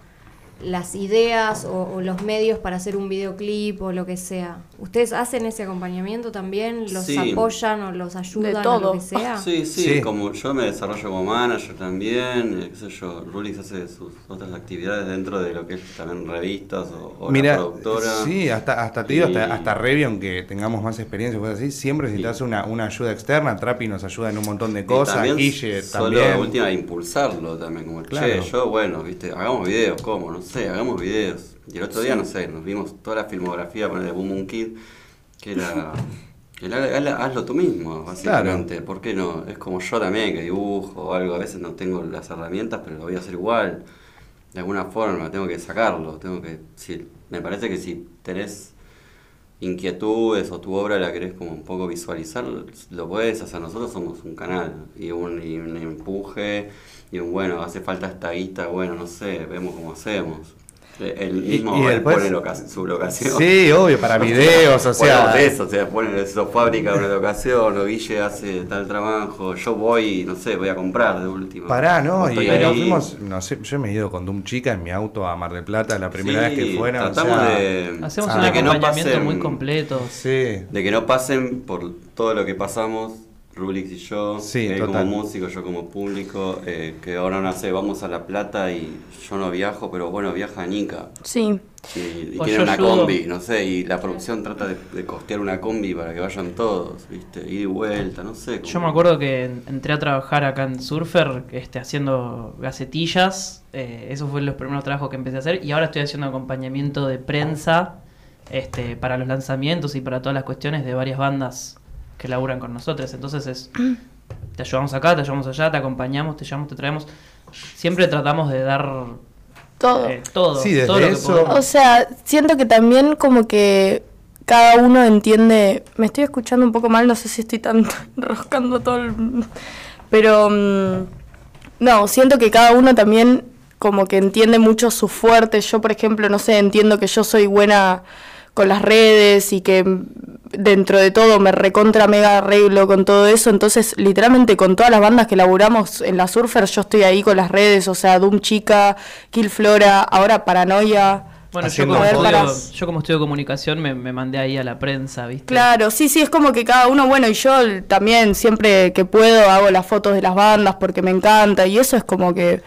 las ideas o, o los medios para hacer un videoclip o lo que sea. ¿Ustedes hacen ese acompañamiento también? ¿Los Sí. apoyan o los ayudan o todo. lo que sea? Sí, sí, Sí. como yo me desarrollo como manager también, eh, qué sé yo, Rulix hace sus otras actividades dentro de lo que es también revistas o, o la Mira, productora. sí, hasta, hasta te digo, Y- hasta, hasta Revi, aunque tengamos más experiencia, cosas así, siempre necesitas Sí. una, una ayuda externa. Trapi nos ayuda en un montón de cosas, también Guille solo también. última impulsarlo también, como Claro. che, yo bueno, viste, hagamos videos, ¿cómo? No sé, hagamos videos. Y el otro día, no sé, nos vimos toda la filmografía de Boom Boom Kid, que era el ha- hazlo tú mismo, básicamente. ¿Por qué no? Es como yo también que dibujo o algo, a veces no tengo las herramientas, pero lo voy a hacer igual. De alguna forma, tengo que sacarlo, tengo que si, me parece que si tenés inquietudes o tu obra la querés como un poco visualizar, lo puedes hacer. Nosotros somos un canal y un, y un empuje y un bueno, hace falta esta guita, bueno, no sé, vemos cómo hacemos. El mismo y después- pone loca- su locación. Sí, obvio, para videos, o sea. Bueno, eso, o sea, ponen eso, fábrica una locación, o Guille hace tal trabajo, yo voy, no sé, voy a comprar de último. Pará, ¿no? Y nos fuimos, no sé, yo me he ido con Doom Chica en mi auto a Mar del Plata la primera Sí, vez que fueron. o Tratamos sea, de, Hacemos Ah, un de que no acompañamiento pasen- muy completo. Sí. De que no pasen por todo lo que pasamos, Rulix y yo, Sí, él total. como músico, yo como público, eh, que ahora no sé, vamos a La Plata y yo no viajo, pero bueno, viaja Nica. Sí. Y, y O tiene una ayudo. combi, no sé, y la producción trata de, de costear una combi para que vayan todos, ¿viste? Ida y vuelta, no sé. Yo me acuerdo que en- entré a trabajar acá en Surfer, este, haciendo gacetillas. eh, esos fueron los primeros trabajos que empecé a hacer. Y ahora estoy haciendo acompañamiento de prensa este, para los lanzamientos y para todas las cuestiones de varias bandas que laburan con nosotros. Entonces es, te ayudamos acá, te ayudamos allá, te acompañamos, te llevamos, te traemos. Siempre tratamos de dar Todo. eh, todo. Sí, desde todo lo que eso- podemos. O sea, siento que también como que cada uno entiende, me estoy escuchando un poco mal, no sé si estoy tan enroscando todo el... Pero mm, no, siento que cada uno también como que entiende mucho su fuerte. Yo, por ejemplo, no sé, entiendo que yo soy buena con las redes y que dentro de todo me recontra mega arreglo con todo eso, entonces literalmente con todas las bandas que laburamos en la Surfer yo estoy ahí con las redes, o sea, Doom Chica, Kill Flora, ahora Paranoia. Bueno, yo como, estudio, para- yo como estudio comunicación me, me mandé ahí a la prensa, ¿viste? Claro, sí, sí, es como que cada uno, bueno, y yo también siempre que puedo hago las fotos de las bandas porque me encanta y eso es como que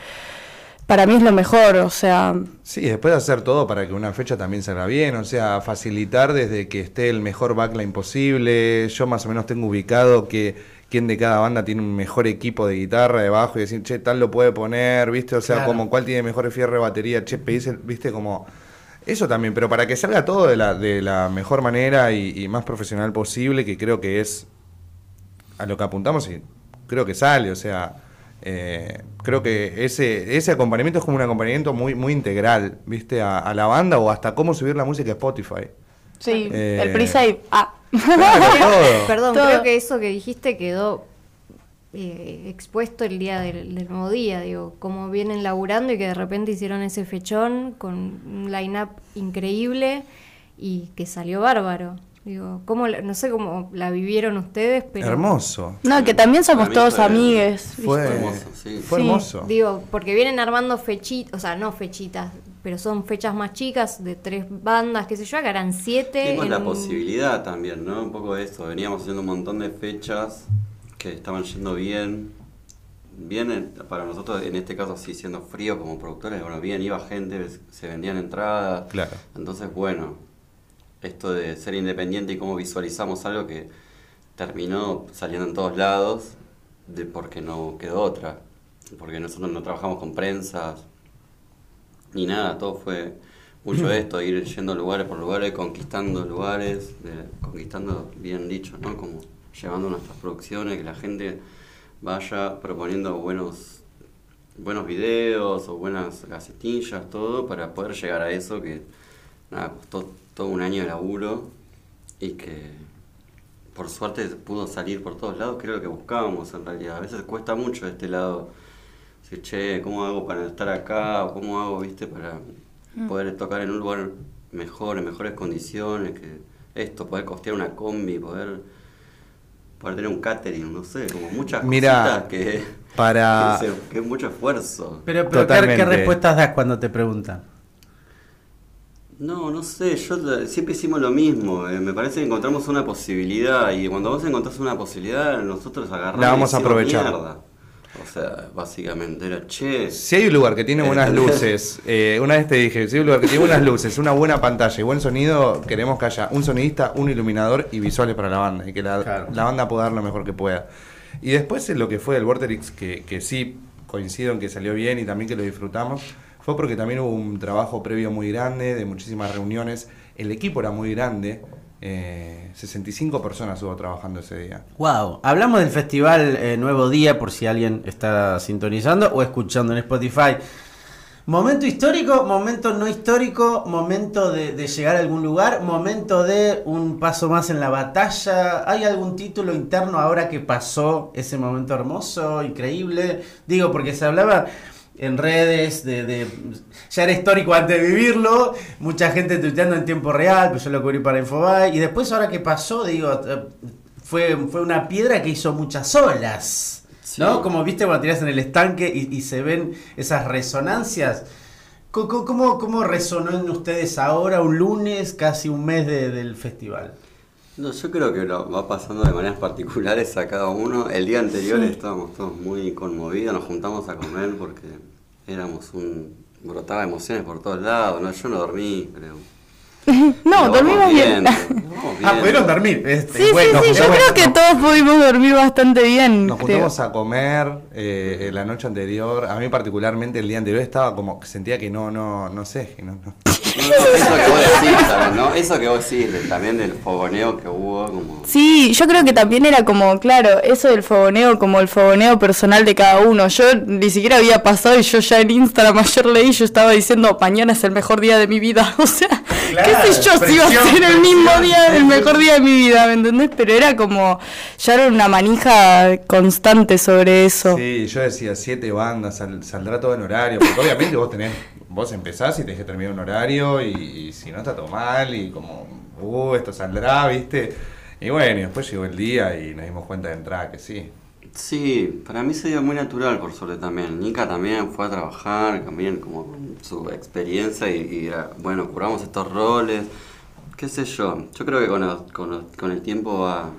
para mí es lo mejor, o sea, Sí, después hacer todo para que una fecha también salga bien, o sea, facilitar desde que esté el mejor backline posible. Yo más o menos tengo ubicado que quién de cada banda tiene un mejor equipo de guitarra de bajo y decir, che, tal lo puede poner, ¿viste? O sea, Claro. como cuál tiene mejor fierro de batería, che, pedís el- ¿viste? Como eso también, pero para que salga todo de la, de la mejor manera y, y más profesional posible, que creo que es a lo que apuntamos y creo que sale, o sea, eh, creo que ese, ese acompañamiento es como un acompañamiento muy, muy integral, ¿viste? A, a la banda o hasta cómo subir la música a Spotify. sí, Eh, el pre-save, ah. Claro. Perdón, Todo. creo que eso que dijiste quedó eh, expuesto el día del, del nuevo día, digo, como vienen laburando y que de repente hicieron ese fechón con un line-up increíble y que salió bárbaro. Digo, ¿cómo la- no sé cómo la vivieron ustedes, pero... Hermoso. No, que también somos todos fue- amigues. Fue, Fue hermoso, sí. fue Sí, hermoso. Digo, porque vienen armando fechitas, o sea, no fechitas, pero son fechas más chicas de tres bandas, qué sé yo, que harán siete. Tuvimos la en- posibilidad también, ¿no? Un poco de eso. Veníamos haciendo un montón de fechas que estaban yendo bien. Bien, en- para nosotros, en este caso, sí, siendo frío como productores, bueno, bien, iba gente, se vendían entradas. Claro. Entonces, bueno, esto de ser independiente y cómo visualizamos algo que terminó saliendo en todos lados, de porque no quedó otra. Porque nosotros no trabajamos con prensas, ni nada, todo fue mucho de esto, ir yendo lugares por lugares, conquistando lugares, de- conquistando, bien dicho, ¿no? Como llevando nuestras producciones, que la gente vaya proponiendo buenos buenos videos o buenas gacetillas, todo, para poder llegar a eso que, nada, costó todo un año de laburo y que por suerte pudo salir por todos lados, que era lo que buscábamos en realidad. A veces cuesta mucho de este lado decir, che, ¿cómo hago para estar acá? ¿O cómo hago, viste, para poder tocar en un lugar mejor, en mejores condiciones? que Esto, poder costear una combi, poder, poder tener un catering, no sé, como muchas Mira, cositas que, para- que, se- que es mucho esfuerzo. Pero, pero ¿qué, Totalmente. qué respuestas das cuando te preguntan? No, no sé, yo la- siempre hicimos lo mismo, eh, me parece que encontramos una posibilidad y cuando vos encontrás una posibilidad nosotros agarramos La vamos y a aprovechar. mierda. O sea, básicamente era, che, Si hay un lugar que tiene buenas luces, eh, una vez te dije, si hay un lugar que tiene buenas luces, una buena pantalla y buen sonido, queremos que haya un sonidista, un iluminador y visuales para la banda, y que la, Claro. la banda pueda dar lo mejor que pueda. Y después en lo que fue el Vorterix, que, que sí coincido en que salió bien y también que lo disfrutamos, fue porque también hubo un trabajo previo muy grande, de muchísimas reuniones, el equipo era muy grande, eh, 65 personas hubo trabajando ese día. Wow, hablamos del festival eh, Nuevo Día por si alguien está sintonizando o escuchando en Spotify. Momento histórico, momento no histórico, momento de llegar a algún lugar, momento de un paso más en la batalla. ¿Hay algún título interno ahora que pasó ese momento hermoso, increíble? Digo, porque se hablaba en redes de, de- ya era histórico antes de vivirlo, mucha gente tuiteando en tiempo real, pues yo lo cubrí para Infobae, y después ahora que pasó, digo, eh, fue, fue una piedra que hizo muchas olas, ¿no? Como viste cuando tiras en el estanque y, y se ven esas resonancias. ¿Cómo, cómo resonó en ustedes ahora, un lunes, casi un mes de- del festival? No, yo creo que lo va pasando de maneras particulares a cada uno. El día anterior estábamos todos muy conmovidos, nos juntamos a comer porque éramos un... brotaba emociones por todos lados, ¿no? Yo no dormí, creo. No, dormimos bien. vamos Ah, pudieron dormir. este, Sí, bueno, sí, sí, yo creo que todos pudimos dormir bastante bien. Nos creo. juntamos a comer eh, la noche anterior. A mí particularmente el día anterior estaba como que sentía que no, no, no sé, que no, no. Eso que vos decís también, ¿no? Eso que vos decís, de- también del fogoneo que hubo, como... Sí, yo creo que también era como, claro, eso del fogoneo, como el fogoneo personal de cada uno. Yo ni siquiera había pasado y yo ya en Instagram ayer leí, yo estaba diciendo, mañana es el mejor día de mi vida. O sea, Claro, qué sé yo si iba a presión, ser el mismo día, el mejor día de mi vida, ¿me entendés? Pero era como, ya era una manija constante sobre eso. Sí, yo decía siete bandas, sal- saldrá todo en horario, porque obviamente vos tenés vos empezás y tenés que terminar un horario y, si no está todo mal y como, uh, esto saldrá, ¿viste? Y bueno, y después llegó el día y nos dimos cuenta de entrada que sí. Sí, para mí se dio muy natural por suerte también. Nika también fue a trabajar, también como con su experiencia y, bueno, curamos estos roles, qué sé yo. Yo creo que con, con, el tiempo va,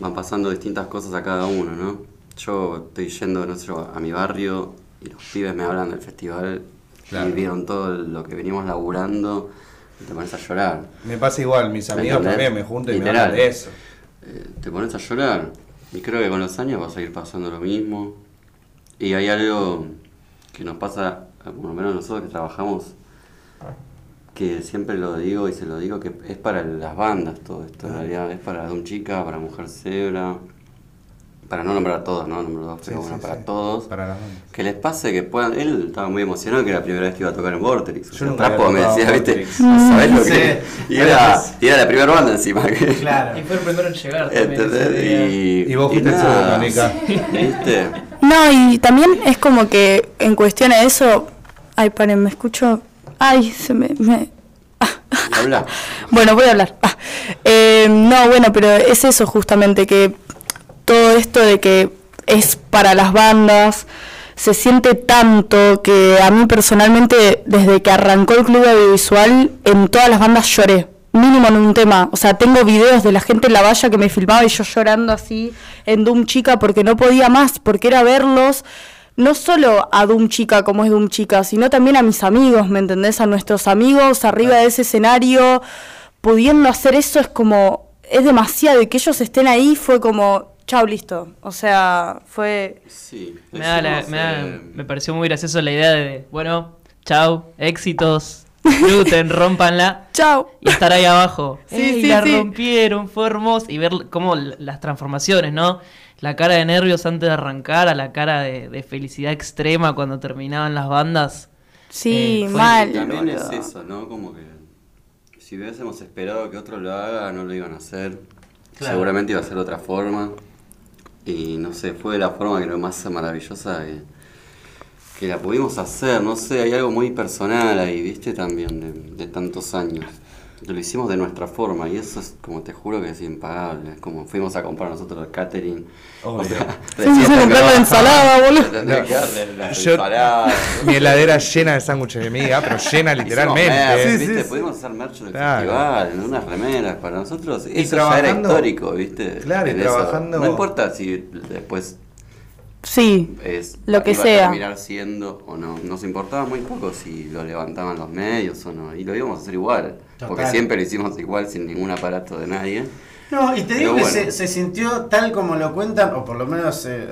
van pasando distintas cosas a cada uno, ¿no? Yo estoy yendo, no sé a mi barrio y los pibes me hablan del festival Claro. y vieron todo lo que venimos laburando y te pones a llorar. Me pasa igual, mis amigos también me juntan y me hablan de eso. Eh, te pones a llorar. Y creo que con los años va a seguir pasando lo mismo. Y hay algo que nos pasa, por lo menos nosotros que trabajamos, que siempre lo digo y se lo digo, que es para las bandas todo esto, en realidad. Es para Don Chica, para Mujer Zebra, para no nombrar a todos, ¿no? Nombro dos, pero Sí, bueno, sí, para sí. todos. Para las bandas. Que les pase que puedan. Él estaba muy emocionado que era la primera vez que iba a tocar en Vorterix. O Yo sea, había Trapo me decía, ¿viste? ¿Sabés lo que? Y era, y era la primera banda encima. Que, Claro. Y fue el primero en llegar también. Y, Y vos fuiste. ¿Viste? No, y también es como que en cuestión a eso. Ay, paren, me escucho. Ay, se me. me- Habla. Bueno, voy a hablar. Ah, eh, no, bueno, pero es eso justamente, que todo esto de que es para las bandas, se siente tanto que a mí personalmente, desde que arrancó el club audiovisual, en todas las bandas lloré. Mínimo en un tema. O sea, tengo videos de la gente en la valla que me filmaba y yo llorando así en Doom Chica porque no podía más, porque era verlos no solo a Doom Chica como es Doom Chica, sino también a mis amigos, ¿me entendés? A nuestros amigos arriba de ese escenario, pudiendo hacer eso es como, es demasiado, y que ellos estén ahí fue como, chao, listo. O sea, fue... Sí. Me, da la- hicimos, me, da- eh, me pareció muy gracioso la idea de, bueno, chau, éxitos, disfruten, rompanla. Chao. Y estar ahí abajo. Sí, Ey, sí, la sí. rompieron, fue hermoso. Y ver cómo l- las transformaciones, ¿no? La cara de nervios antes de arrancar, a la cara de, de felicidad extrema cuando terminaban las bandas. Sí, Eh, fue- mal. También es boludo. eso, ¿no? Como que si hubiésemos esperado que otro lo haga, no lo iban a hacer. Claro. Seguramente iba a ser de otra forma. Y no sé, fue la forma que lo más maravillosa que, que la pudimos hacer. No sé, hay algo muy personal ahí, ¿viste? También de, de tantos años. Lo hicimos de nuestra forma y eso es como te juro que es impagable. Como fuimos a comprar nosotros el catering. Fuimos a comprar la ensalada, boludo. Tendría que darle la Yo- ensalada. Mi heladera llena de sándwiches de miga, pero llena Hicimos literalmente. merch, Sí, ¿viste? sí, sí. Pudimos hacer merch del Claro. festival, en unas remeras para nosotros. Eso ya era histórico, ¿viste? Claro, y En eso. trabajando- No importa si después Sí, es Lo que iba sea. a terminar siendo o no. Nos importaba muy poco si lo levantaban los medios o no. Y lo íbamos a hacer igual. Porque siempre lo hicimos igual sin ningún aparato de nadie. No, y te digo Pero que bueno. se, se sintió tal como lo cuentan, o por lo menos eh,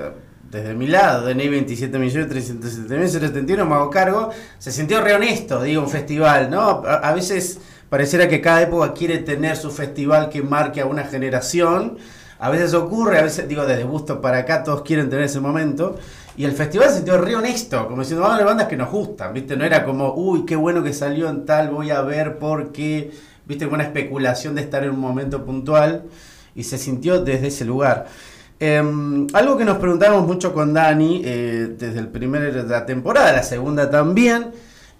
desde mi lado, de 27 millones 370 mil 71, me hago cargo, se sintió re honesto, digo, un festival, ¿no? A, a veces pareciera que cada época quiere tener su festival que marque a una generación. A veces ocurre, a veces, digo, desde Busto para acá todos quieren tener ese momento. Y el festival se sintió re honesto, como diciendo, vamos a ver bandas que nos gustan, ¿viste? No era como, uy, qué bueno que salió en tal, voy a ver porque, ¿viste? Con una especulación de estar en un momento puntual. Y se sintió desde ese lugar. Em, algo que nos preguntamos mucho con Dani, eh, desde el primer de la temporada, la segunda también.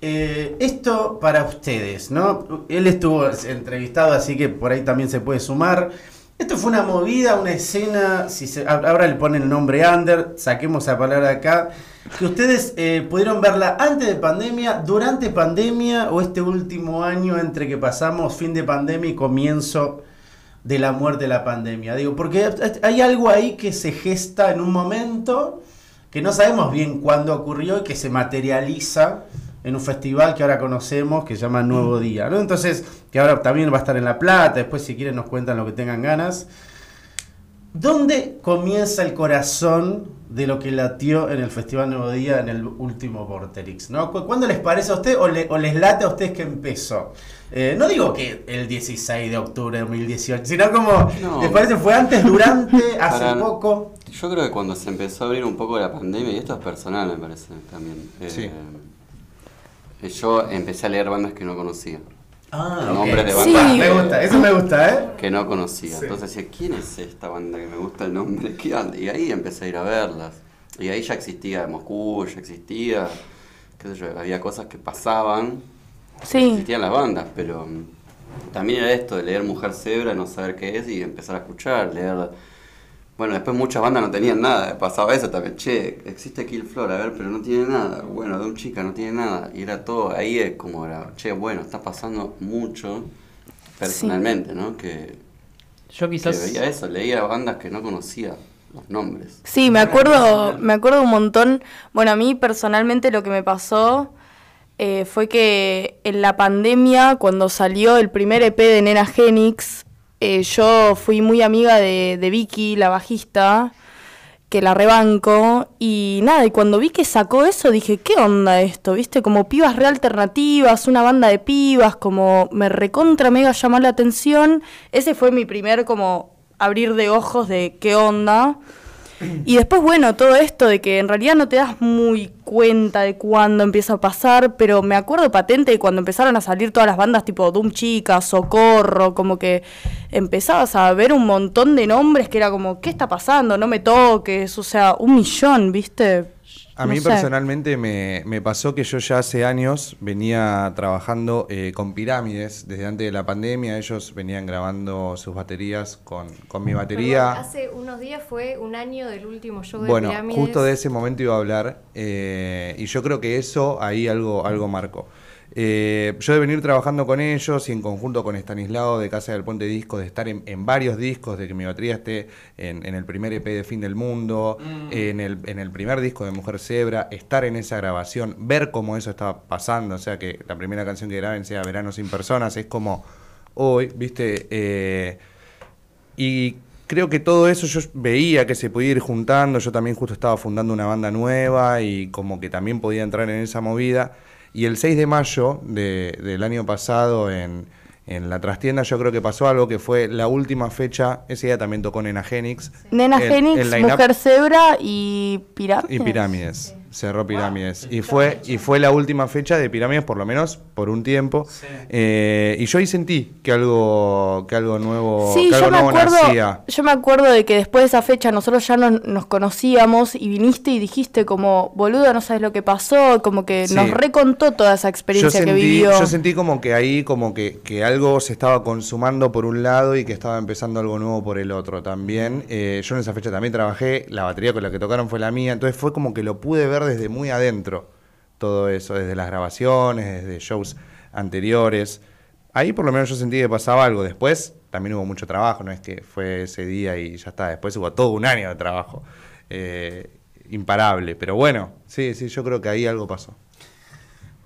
eh, esto para ustedes, ¿no? Él estuvo entrevistado, así que por ahí también se puede sumar. Esto fue una movida, una escena, si se- ahora le ponen el nombre Under, saquemos la palabra acá, que ustedes eh, pudieron verla antes de pandemia, durante pandemia o este último año entre que pasamos fin de pandemia y comienzo de la muerte de la pandemia. Digo, porque hay algo ahí que se gesta en un momento que no sabemos bien cuándo ocurrió y que se materializa en un festival que ahora conocemos que se llama Nuevo Día, ¿no? Entonces, que ahora también va a estar en La Plata, después si quieren nos cuentan lo que tengan ganas. ¿Dónde comienza el corazón de lo que latió en el Festival Nuevo Día en el último Vorterix? ¿no? ¿Cu- ¿Cuándo les parece a usted o, le- o les late a ustedes que empezó? Eh, no digo que el 16 de octubre de 2018, sino como, No. ¿les parece fue antes, durante, hace Para- poco? Yo creo que cuando se empezó a abrir un poco la pandemia, y esto es personal me parece también. eh, Sí. Yo empecé a leer bandas que no conocía. Ah, Nombres de Sí. bandas Me gusta, eso me gusta, ¿eh? que no conocía. Entonces decía, ¿quién es esta banda que me gusta el nombre? ¿Qué onda? Y ahí empecé a ir a verlas. Y ahí ya existía Moscú, ya existía. qué sé yo, había cosas que pasaban, Sí. existían las bandas, pero mm, también era esto de leer Mujer Zebra, no saber qué es y empezar a escuchar, leer... Bueno, después muchas bandas no tenían nada, pasaba eso también, che, existe Kill Floor, a ver, pero no tiene nada, bueno, de un chica no tiene nada, y era todo, ahí es como era, che, bueno, está pasando mucho personalmente, ¿no? Que, Yo que quizás... veía eso, leía bandas que no conocía los nombres. Sí, me acuerdo, me acuerdo un montón. Bueno, a mí personalmente lo que me pasó eh, fue que en la pandemia, cuando salió el primer EP de Nena Genix, eh, yo fui muy amiga de, de Vicky, la bajista, que la rebanco, y nada, y cuando vi que sacó eso dije, ¿qué onda esto? ¿Viste? Como pibas re alternativas, una banda de pibas, como me recontra mega llamó la atención. Ese fue mi primer como abrir de ojos de qué onda. Y después, bueno, todo esto de que en realidad no te das muy cuenta de cuándo empieza a pasar, pero me acuerdo patente de cuando empezaron a salir todas las bandas tipo Doom Chica, Socorro, como que empezabas a ver un montón de nombres que era como, ¿qué está pasando? No me toques, o sea, un millón, ¿viste? A No mí sé. personalmente me, me pasó que yo ya hace años venía trabajando eh, con Pirámides, desde antes de la pandemia, ellos venían grabando sus baterías con, con mi batería. Perdón, hace unos días fue un año del último show de Bueno, Pirámides. justo de ese momento iba a hablar eh, y yo creo que eso ahí algo, algo marcó. Eh, yo de venir trabajando con ellos y en conjunto con Estanislao de Casa del Puente Discos, de estar en, en varios discos, de que mi batería esté en, en el primer EP de Fin del Mundo, en, el, en el primer disco de Mujer Zebra, estar en esa grabación, ver cómo eso estaba pasando, o sea que la primera canción que graben sea Verano sin personas, es como hoy, viste, Eh, y creo que todo eso yo veía que se podía ir juntando. Yo también justo estaba fundando una banda nueva y como que también podía entrar en esa movida. Y el 6 de mayo de- del año pasado en, en la trastienda yo creo que pasó algo que fue la última fecha. Ese día también tocó Nena Genix. Nena El- Genix, el Mujer Zebra y Pirámides. y Pirámides. Cerró Pirámides. Y fue, y fue la última fecha de Pirámides, por lo menos por un tiempo. Eh, y yo ahí sentí que algo, que algo nuevo, Sí, que algo yo me, acuerdo, nacía. yo me acuerdo de que después de esa fecha nosotros ya nos, nos conocíamos y viniste y dijiste como, boludo, no sabes lo que pasó, como que Sí. nos recontó toda esa Yo experiencia sentí, que vivió. yo sentí como que ahí como que, que algo se estaba consumando por un lado y que estaba empezando algo nuevo por el otro también. Eh, yo en esa fecha también trabajé, la batería con la que tocaron fue la mía, entonces fue como que lo pude ver desde muy adentro todo eso, desde las grabaciones, desde shows anteriores. Ahí por lo menos yo sentí que pasaba algo. Después también hubo mucho trabajo, no es que fue ese día y ya está. Después hubo todo un año de trabajo. eh, imparable. Pero bueno, sí, sí, yo creo que ahí algo pasó.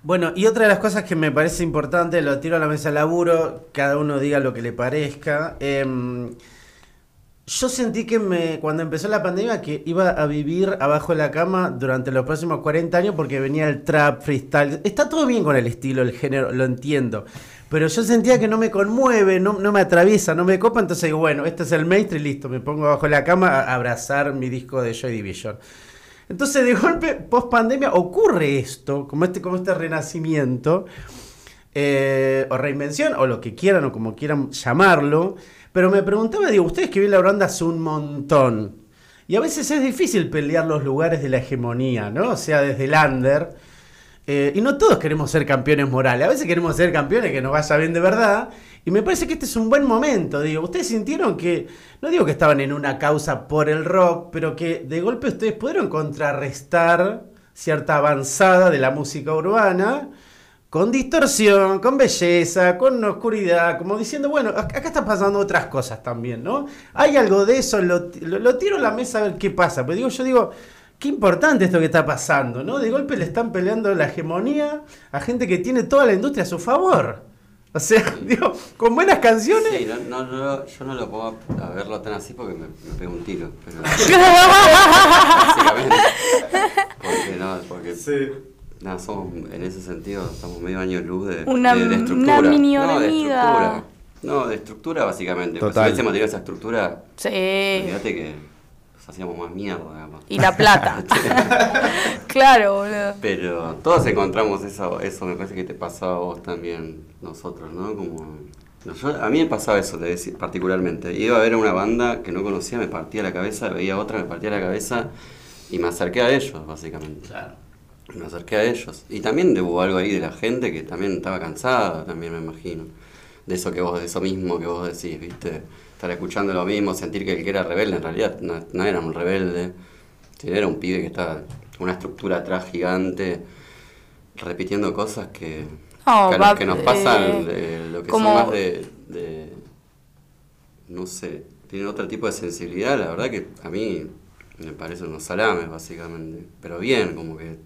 Bueno, y otra de las cosas que me parece importante, lo tiro a la mesa de laburo, cada uno diga lo que le parezca. em, yo sentí que me, cuando empezó la pandemia que iba a vivir abajo de la cama durante los próximos 40 años porque venía el trap, freestyle. Está todo bien con el estilo, el género, lo entiendo. Pero yo sentía que no me conmueve, no, no me atraviesa, no me copa, entonces digo, bueno, este es el mainstream, listo, me pongo abajo de la cama a abrazar mi disco de Joy Division. Entonces, de golpe, post pandemia, ocurre esto, como este, como este renacimiento, eh, o reinvención, o lo que quieran, o como quieran llamarlo. Pero me preguntaba, digo, ustedes que vienen la banda hace un montón, y a veces es difícil pelear los lugares de la hegemonía, ¿no? O sea, desde el eh, y no todos queremos ser campeones morales, a veces queremos ser campeones que nos vaya bien de verdad. Y me parece que este es un buen momento, digo, ustedes sintieron que, no digo que estaban en una causa por el rock, pero que de golpe ustedes pudieron contrarrestar cierta avanzada de la música urbana con distorsión, con belleza, con oscuridad, como diciendo, bueno, ac- acá están pasando otras cosas también, ¿no? Hay algo de eso, lo, lo- lo tiro a la mesa a ver qué pasa, pero digo, yo digo, qué importante esto que está pasando, ¿no? De golpe le están peleando la hegemonía a gente que tiene toda la industria a su favor. O sea, digo, con buenas canciones. Sí, no, no, no, yo no lo puedo a verlo tan así porque me, me pego un tiro. Pero, básicamente. Porque no, porque nada, somos en ese sentido, estamos medio año luz de, Una- de, de estructura. una mini no, de estructura. No, de estructura básicamente. Pues si Total. hubiésemos tenido esa estructura, Sí. fíjate que nos hacíamos más mierda, digamos. Y la plata. claro, boludo. Pero todos encontramos eso, eso me parece que te pasaba a vos también, nosotros, ¿no? Como, no, yo- a mí me pasaba eso, te decía, particularmente. Iba a ver a una banda que no conocía, me partía la cabeza, veía otra, me partía la cabeza y me acerqué a ellos, básicamente. Me acerqué a ellos. Y también hubo algo ahí de la gente que también estaba cansada, también me imagino. De eso que vos, de eso mismo que vos decís, ¿viste? Estar escuchando lo mismo, sentir que el que era rebelde en realidad no, no era un rebelde, era un pibe que estaba una estructura atrás gigante, repitiendo cosas que, No, que va- que nos pasan, eh, de- lo que como- son más de, de- no sé, tienen otro tipo de sensibilidad, la verdad que a mí me parecen unos salames básicamente, pero bien, como que...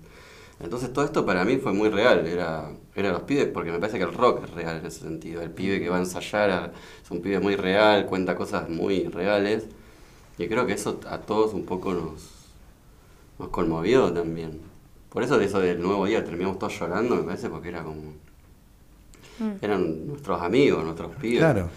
Entonces todo esto para mí fue muy real, era, era los pibes, porque me parece que el rock es real en ese sentido, el pibe que va a ensayar a- es un pibe muy real, cuenta cosas muy reales, y creo que eso a todos un poco nos, nos conmovió también. Por eso de eso del nuevo día terminamos todos llorando, me parece, porque era como... Eran nuestros amigos, nuestros pibes. Claro.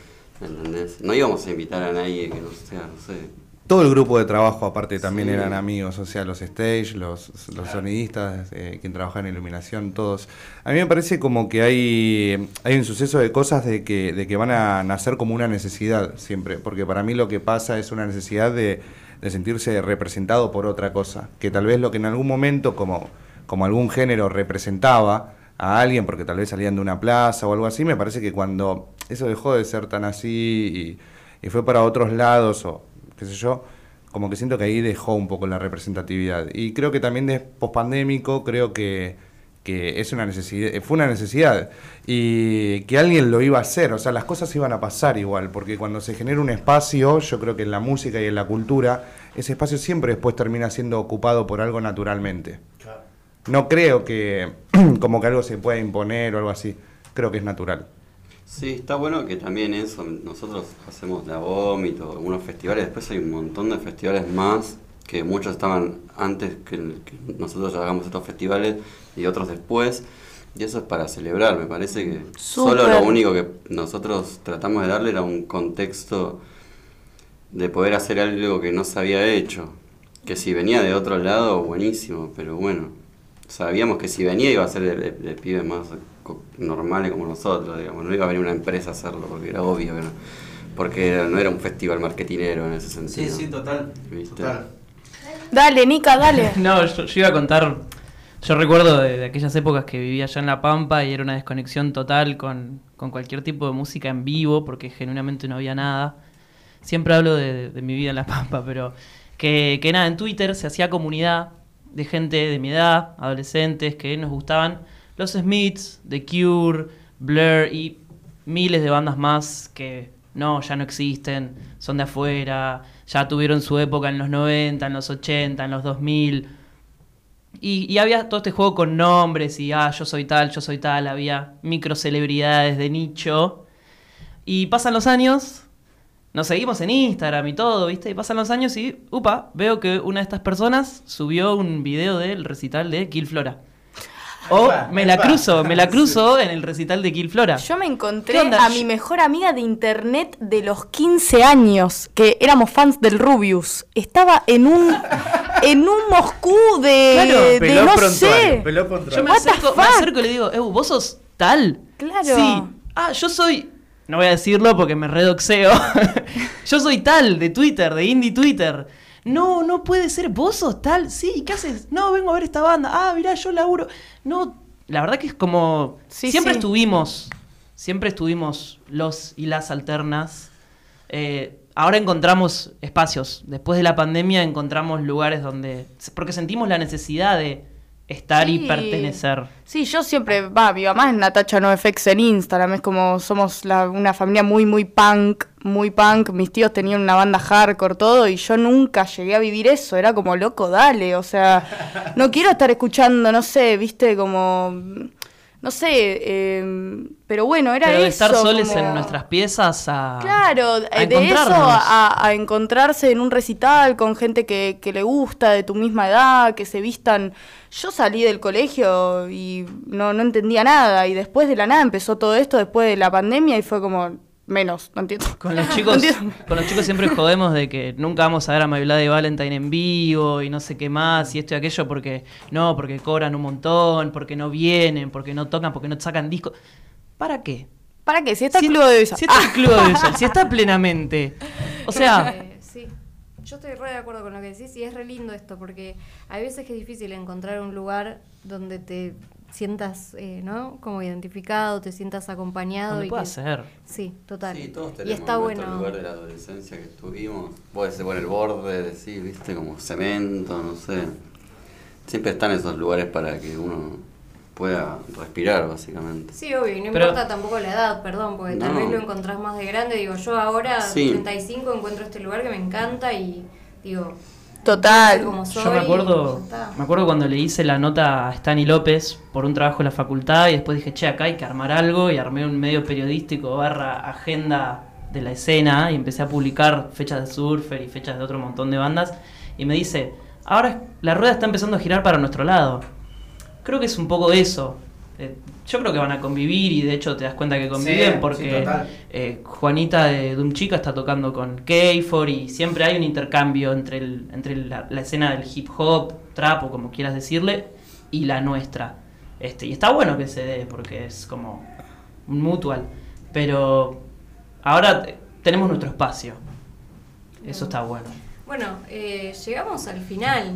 ¿Entendés? No íbamos a invitar a nadie que no sea, no sé. Todo el grupo de trabajo aparte también Sí. eran amigos, o sea, los stage, los, los sonidistas, eh, quien trabaja en iluminación, todos. A mí me parece como que hay, hay un suceso de cosas de que, de que van a nacer como una necesidad siempre, porque para mí lo que pasa es una necesidad de, de sentirse representado por otra cosa, que tal vez lo que en algún momento como, como algún género representaba a alguien, porque tal vez salían de una plaza o algo así, me parece que cuando eso dejó de ser tan así y, y fue para otros lados o qué sé yo, como que siento que ahí dejó un poco la representatividad. Y creo que también de pospandémico, creo que, que es una necesidad, fue una necesidad y que alguien lo iba a hacer, o sea, las cosas iban a pasar igual, porque cuando se genera un espacio, yo creo que en la música y en la cultura, ese espacio siempre después termina siendo ocupado por algo naturalmente. No creo que como que algo se pueda imponer o algo así, creo que es natural. Sí, está bueno que también eso, nosotros hacemos la vómito, algunos festivales, después hay un montón de festivales más, que muchos estaban antes que, que nosotros hagamos estos festivales y otros después, y eso es para celebrar, me parece que solo lo único que nosotros tratamos de darle era un contexto de poder hacer algo que no se había hecho, que si venía de otro lado, buenísimo, pero bueno, sabíamos que si venía iba a ser de, de- de pibes más normales como nosotros, digamos, no iba a venir una empresa a hacerlo, porque era obvio que no, porque no era un festival marketinero en ese Sí, sentido. sí, total. ¿Viste? Total. Dale, Nica, dale. No, yo, yo iba a contar. Yo recuerdo de, de aquellas épocas que vivía allá en La Pampa y era una desconexión total con, con cualquier tipo de música en vivo, porque genuinamente no había nada. Siempre hablo de, de mi vida en La Pampa, pero que, que nada, en Twitter se hacía comunidad de gente de mi edad, adolescentes, que nos gustaban los Smiths, The Cure, Blur y miles de bandas más que no, ya no existen, son de afuera, ya tuvieron su época en los 90, en los 80, en los 2000. Y, y había todo este juego con nombres y, ah, yo soy tal, yo soy tal, había micro celebridades de nicho. Y pasan los años, nos seguimos en Instagram y todo, ¿viste? Y pasan los años y, upa, veo que una de estas personas subió un video del recital de Kill Flora. O me la cruzo, me la cruzo en el recital de Kill Flora. Yo me encontré a mi mejor amiga de internet de los 15 años, que éramos fans del Rubius. Estaba en un en un Moscú de, Claro, de Peló no sé. peló Yo prontuario. me acerco y le digo, Ew, ¿vos sos tal? Claro. Sí. Ah, yo soy. No voy a decirlo porque me redoxeo. yo soy tal de Twitter, de Indie Twitter. No, no puede ser. ¿Vos sos tal? Sí, ¿qué haces? No, vengo a ver esta banda. Ah, mirá, yo laburo. No, la verdad que es como. Sí, siempre sí. estuvimos. Siempre estuvimos los y las alternas. Eh, ahora encontramos espacios. Después de la pandemia encontramos lugares donde. Porque sentimos la necesidad de estar y pertenecer. Sí, yo siempre, va, mi mamá es Natacha NoFX en Instagram, es como somos la- una familia muy, muy punk, muy punk, mis tíos tenían una banda hardcore, todo, y yo nunca llegué a vivir eso, era como loco, dale, o sea, no quiero estar escuchando, no sé, viste, como, no sé, eh, pero bueno, era Pero de eso. estar soles como- en nuestras piezas a. Claro, a eh, de eso a, a encontrarse en un recital con gente que, que le gusta, de tu misma edad, que se vistan. Yo salí del colegio y no, no entendía nada, y después de la nada empezó todo esto, después de la pandemia, y fue como menos, no entiendo. Con los chicos, con los chicos siempre jodemos de que nunca vamos a ver a My Bloody Valentine en vivo y no sé qué más y esto y aquello porque no, porque cobran un montón, porque no vienen, porque no tocan, porque no sacan discos. ¿Para qué? ¿Para qué? Si está Si- el club de Visa. Si está el club audiovisual, si está plenamente. O sea, Eh, sí. Yo estoy re de acuerdo con lo que decís y es re lindo esto porque hay veces que es difícil encontrar un lugar donde te sientas, eh, ¿no? Como identificado, te sientas acompañado. Y pueda que- ser. Sí, total. Sí, todos y está bueno. lugar de la adolescencia que estuvimos. Puede ser por el borde, decir, viste, como cemento, no sé. Siempre están esos lugares para que uno pueda respirar, básicamente. Sí, obvio, y no Pero- importa tampoco la edad, perdón, porque tal vez lo encontrás más de grande. Digo, yo ahora, Sí. 35, encuentro este lugar que me encanta y digo, Total. como soy. Yo me y acuerdo. Me acuerdo cuando le hice la nota a Stani López por un trabajo en la facultad y después dije, che, acá hay que armar algo y armé un medio periodístico barra agenda de la escena y empecé a publicar fechas de surfer y fechas de otro montón de bandas y me dice, ahora la rueda está empezando a girar para nuestro lado. Creo que es un poco eso. Eh, yo creo que van a convivir y de hecho te das cuenta que conviven Sí, porque eh, Juanita de Doom Chica está tocando con K4 y siempre hay un intercambio entre, el, entre la, la escena del hip hop, trap o como quieras decirle, y la nuestra. Este, y está bueno que se dé porque es como un mutual. Pero ahora te- tenemos nuestro espacio. Eso está bueno. Bueno, eh, llegamos al final.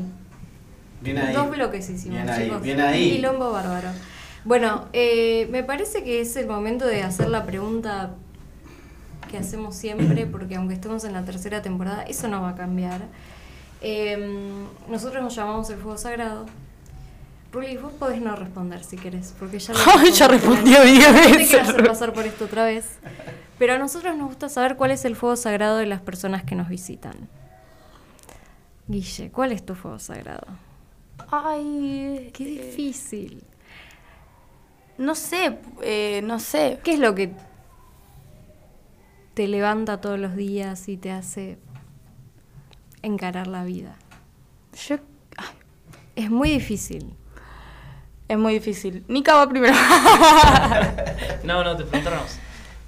Bien ahí. Dos bloques hicimos, Bien ahí, chicos. bien ahí. Un quilombo bárbaro. Bueno, eh, me parece que es el momento de hacer la pregunta que hacemos siempre, porque aunque estemos en la tercera temporada, eso no va a cambiar. Eh, nosotros nos llamamos el fuego sagrado. Ruli, vos podés no responder si querés, porque ya lo Ay, ya respondió diez No te veces. hacer pasar por esto otra vez. Pero a nosotros nos gusta saber cuál es el fuego sagrado de las personas que nos visitan. Guille, ¿cuál es tu fuego sagrado? Ay, Qué difícil. No sé, eh, no sé. ¿Qué es lo que te levanta todos los días y te hace encarar la vida? Yo, ay, Es muy difícil. es muy difícil. Nika va primero. No, no, te preguntamos.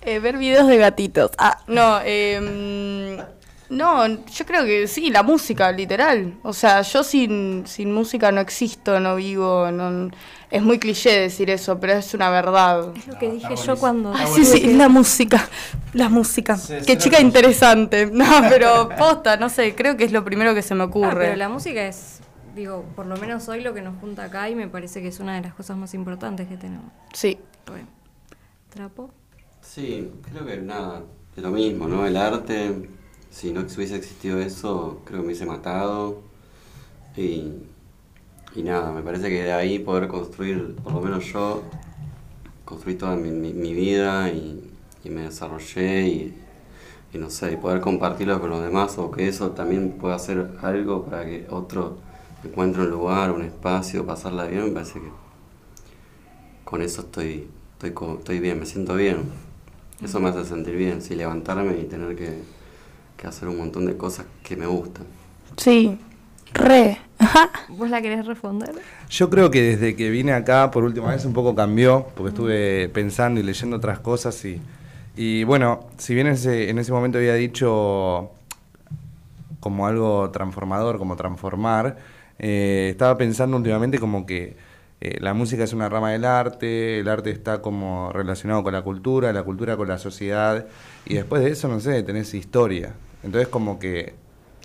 Eh, ver videos de gatitos. Ah, no, eh, no, yo creo que sí, la música, literal. O sea, yo sin, sin música no existo, no vivo, no, es muy cliché decir eso, pero es una verdad. Es lo que dije yo cuando... Ah, sí, sí, la música, la música. Sí, Qué chica interesante. No, pero posta, no sé, creo que es lo primero que se me Ah, ocurre. pero la música es, digo, por lo menos hoy lo que nos junta acá y me parece que es una de las cosas más importantes que tenemos. Sí. ¿Trapo? Sí, creo que nada, es lo mismo, ¿no? El arte, si no hubiese existido eso, creo que me hubiese matado. Y, y nada, me parece que de ahí poder construir, por lo menos yo, construí toda mi, mi- vida y, y me desarrollé y, y no sé, y poder compartirlo con los demás o que eso también pueda hacer algo para que otro encuentre un lugar, un espacio, pasarla bien, me parece que con eso estoy, estoy, estoy bien, me siento bien. Eso me hace sentir bien, sí, levantarme y tener que, que hacer un montón de cosas que me gustan. Sí. Re. ¿Vos la querés responder? Yo creo que desde que vine acá por última vez un poco cambió, porque estuve pensando y leyendo otras cosas y, y bueno, si bien ese, en ese momento había dicho como algo transformador, como transformar, eh, estaba pensando últimamente como que eh, la música es una rama del arte, el arte está como relacionado con la cultura, la cultura con la sociedad, y después de eso, no sé, tenés historia. Entonces como que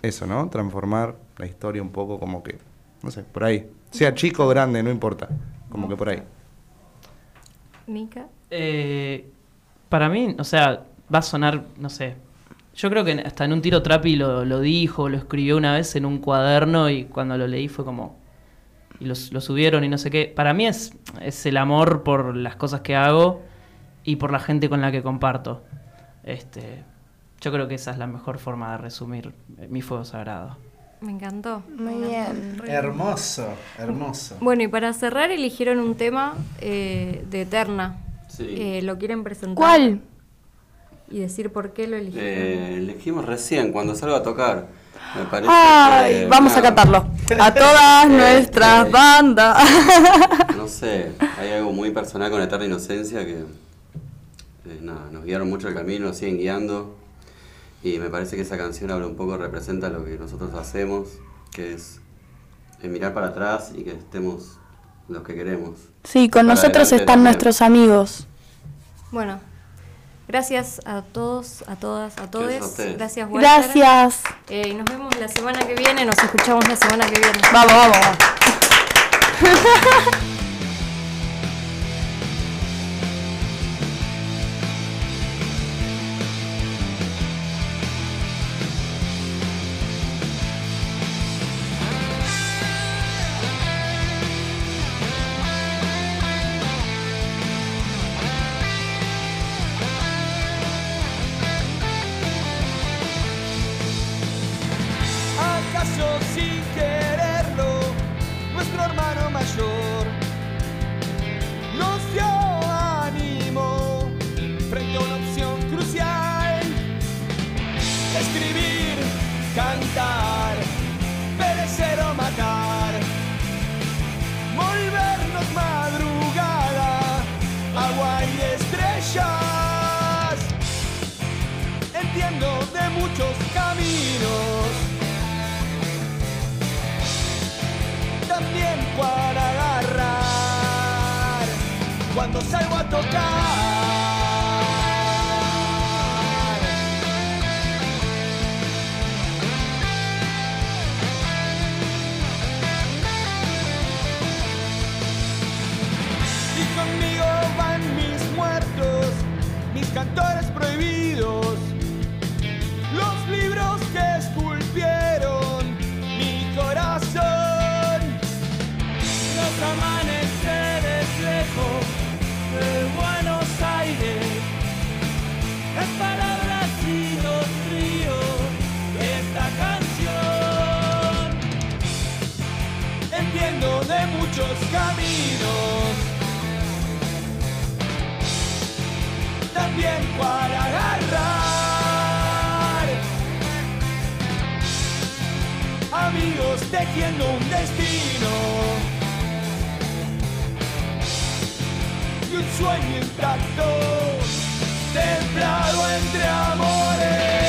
eso, ¿no? Transformar la historia un poco como que, no sé, por ahí. Sea chico o grande, no importa. Como que por ahí. Nika. Eh, para mí, o sea, va a sonar, no sé. Yo creo que hasta en un tiro trapi lo, lo dijo, lo escribió una vez en un cuaderno y cuando lo leí fue como. Y los- lo subieron y no sé qué. Para mí es, es el amor por las cosas que hago y por la gente con la que comparto. Este, yo creo que esa es la mejor forma de resumir eh, mi fuego sagrado. Me encantó. Muy bien. Hermoso, hermoso. Bueno, y para cerrar eligieron un tema eh, de Eterna. Sí. Eh, ¿Lo quieren presentar? ¿Cuál? Y decir por qué lo eligieron. Eh, elegimos recién, cuando salga a tocar. Me parece Ay, que, vamos a cantarlo. A todas nuestras bandas. No sé, hay algo muy personal con Eterna Inocencia que eh, nada, nos guiaron mucho el camino, nos siguen guiando. Y me parece que esa canción habla un poco, representa lo que nosotros hacemos, que es eh, mirar para atrás y que estemos los que queremos. Sí, con nosotros están nuestros amigos. Bueno, gracias a todos, a todas, a todos. Gracias, gracias, Walter. Gracias. Eh, y nos vemos la semana que viene, nos escuchamos la semana que viene. Vamos, vamos. vamos. prohibidos, los libros que esculpieron mi corazón, los amaneceres lejos de Buenos Aires, las palabras y los ríos de esta canción. Entiendo de muchos caminos. también cuál amigos tejiendo un destino y un sueño intacto, templado entre amores.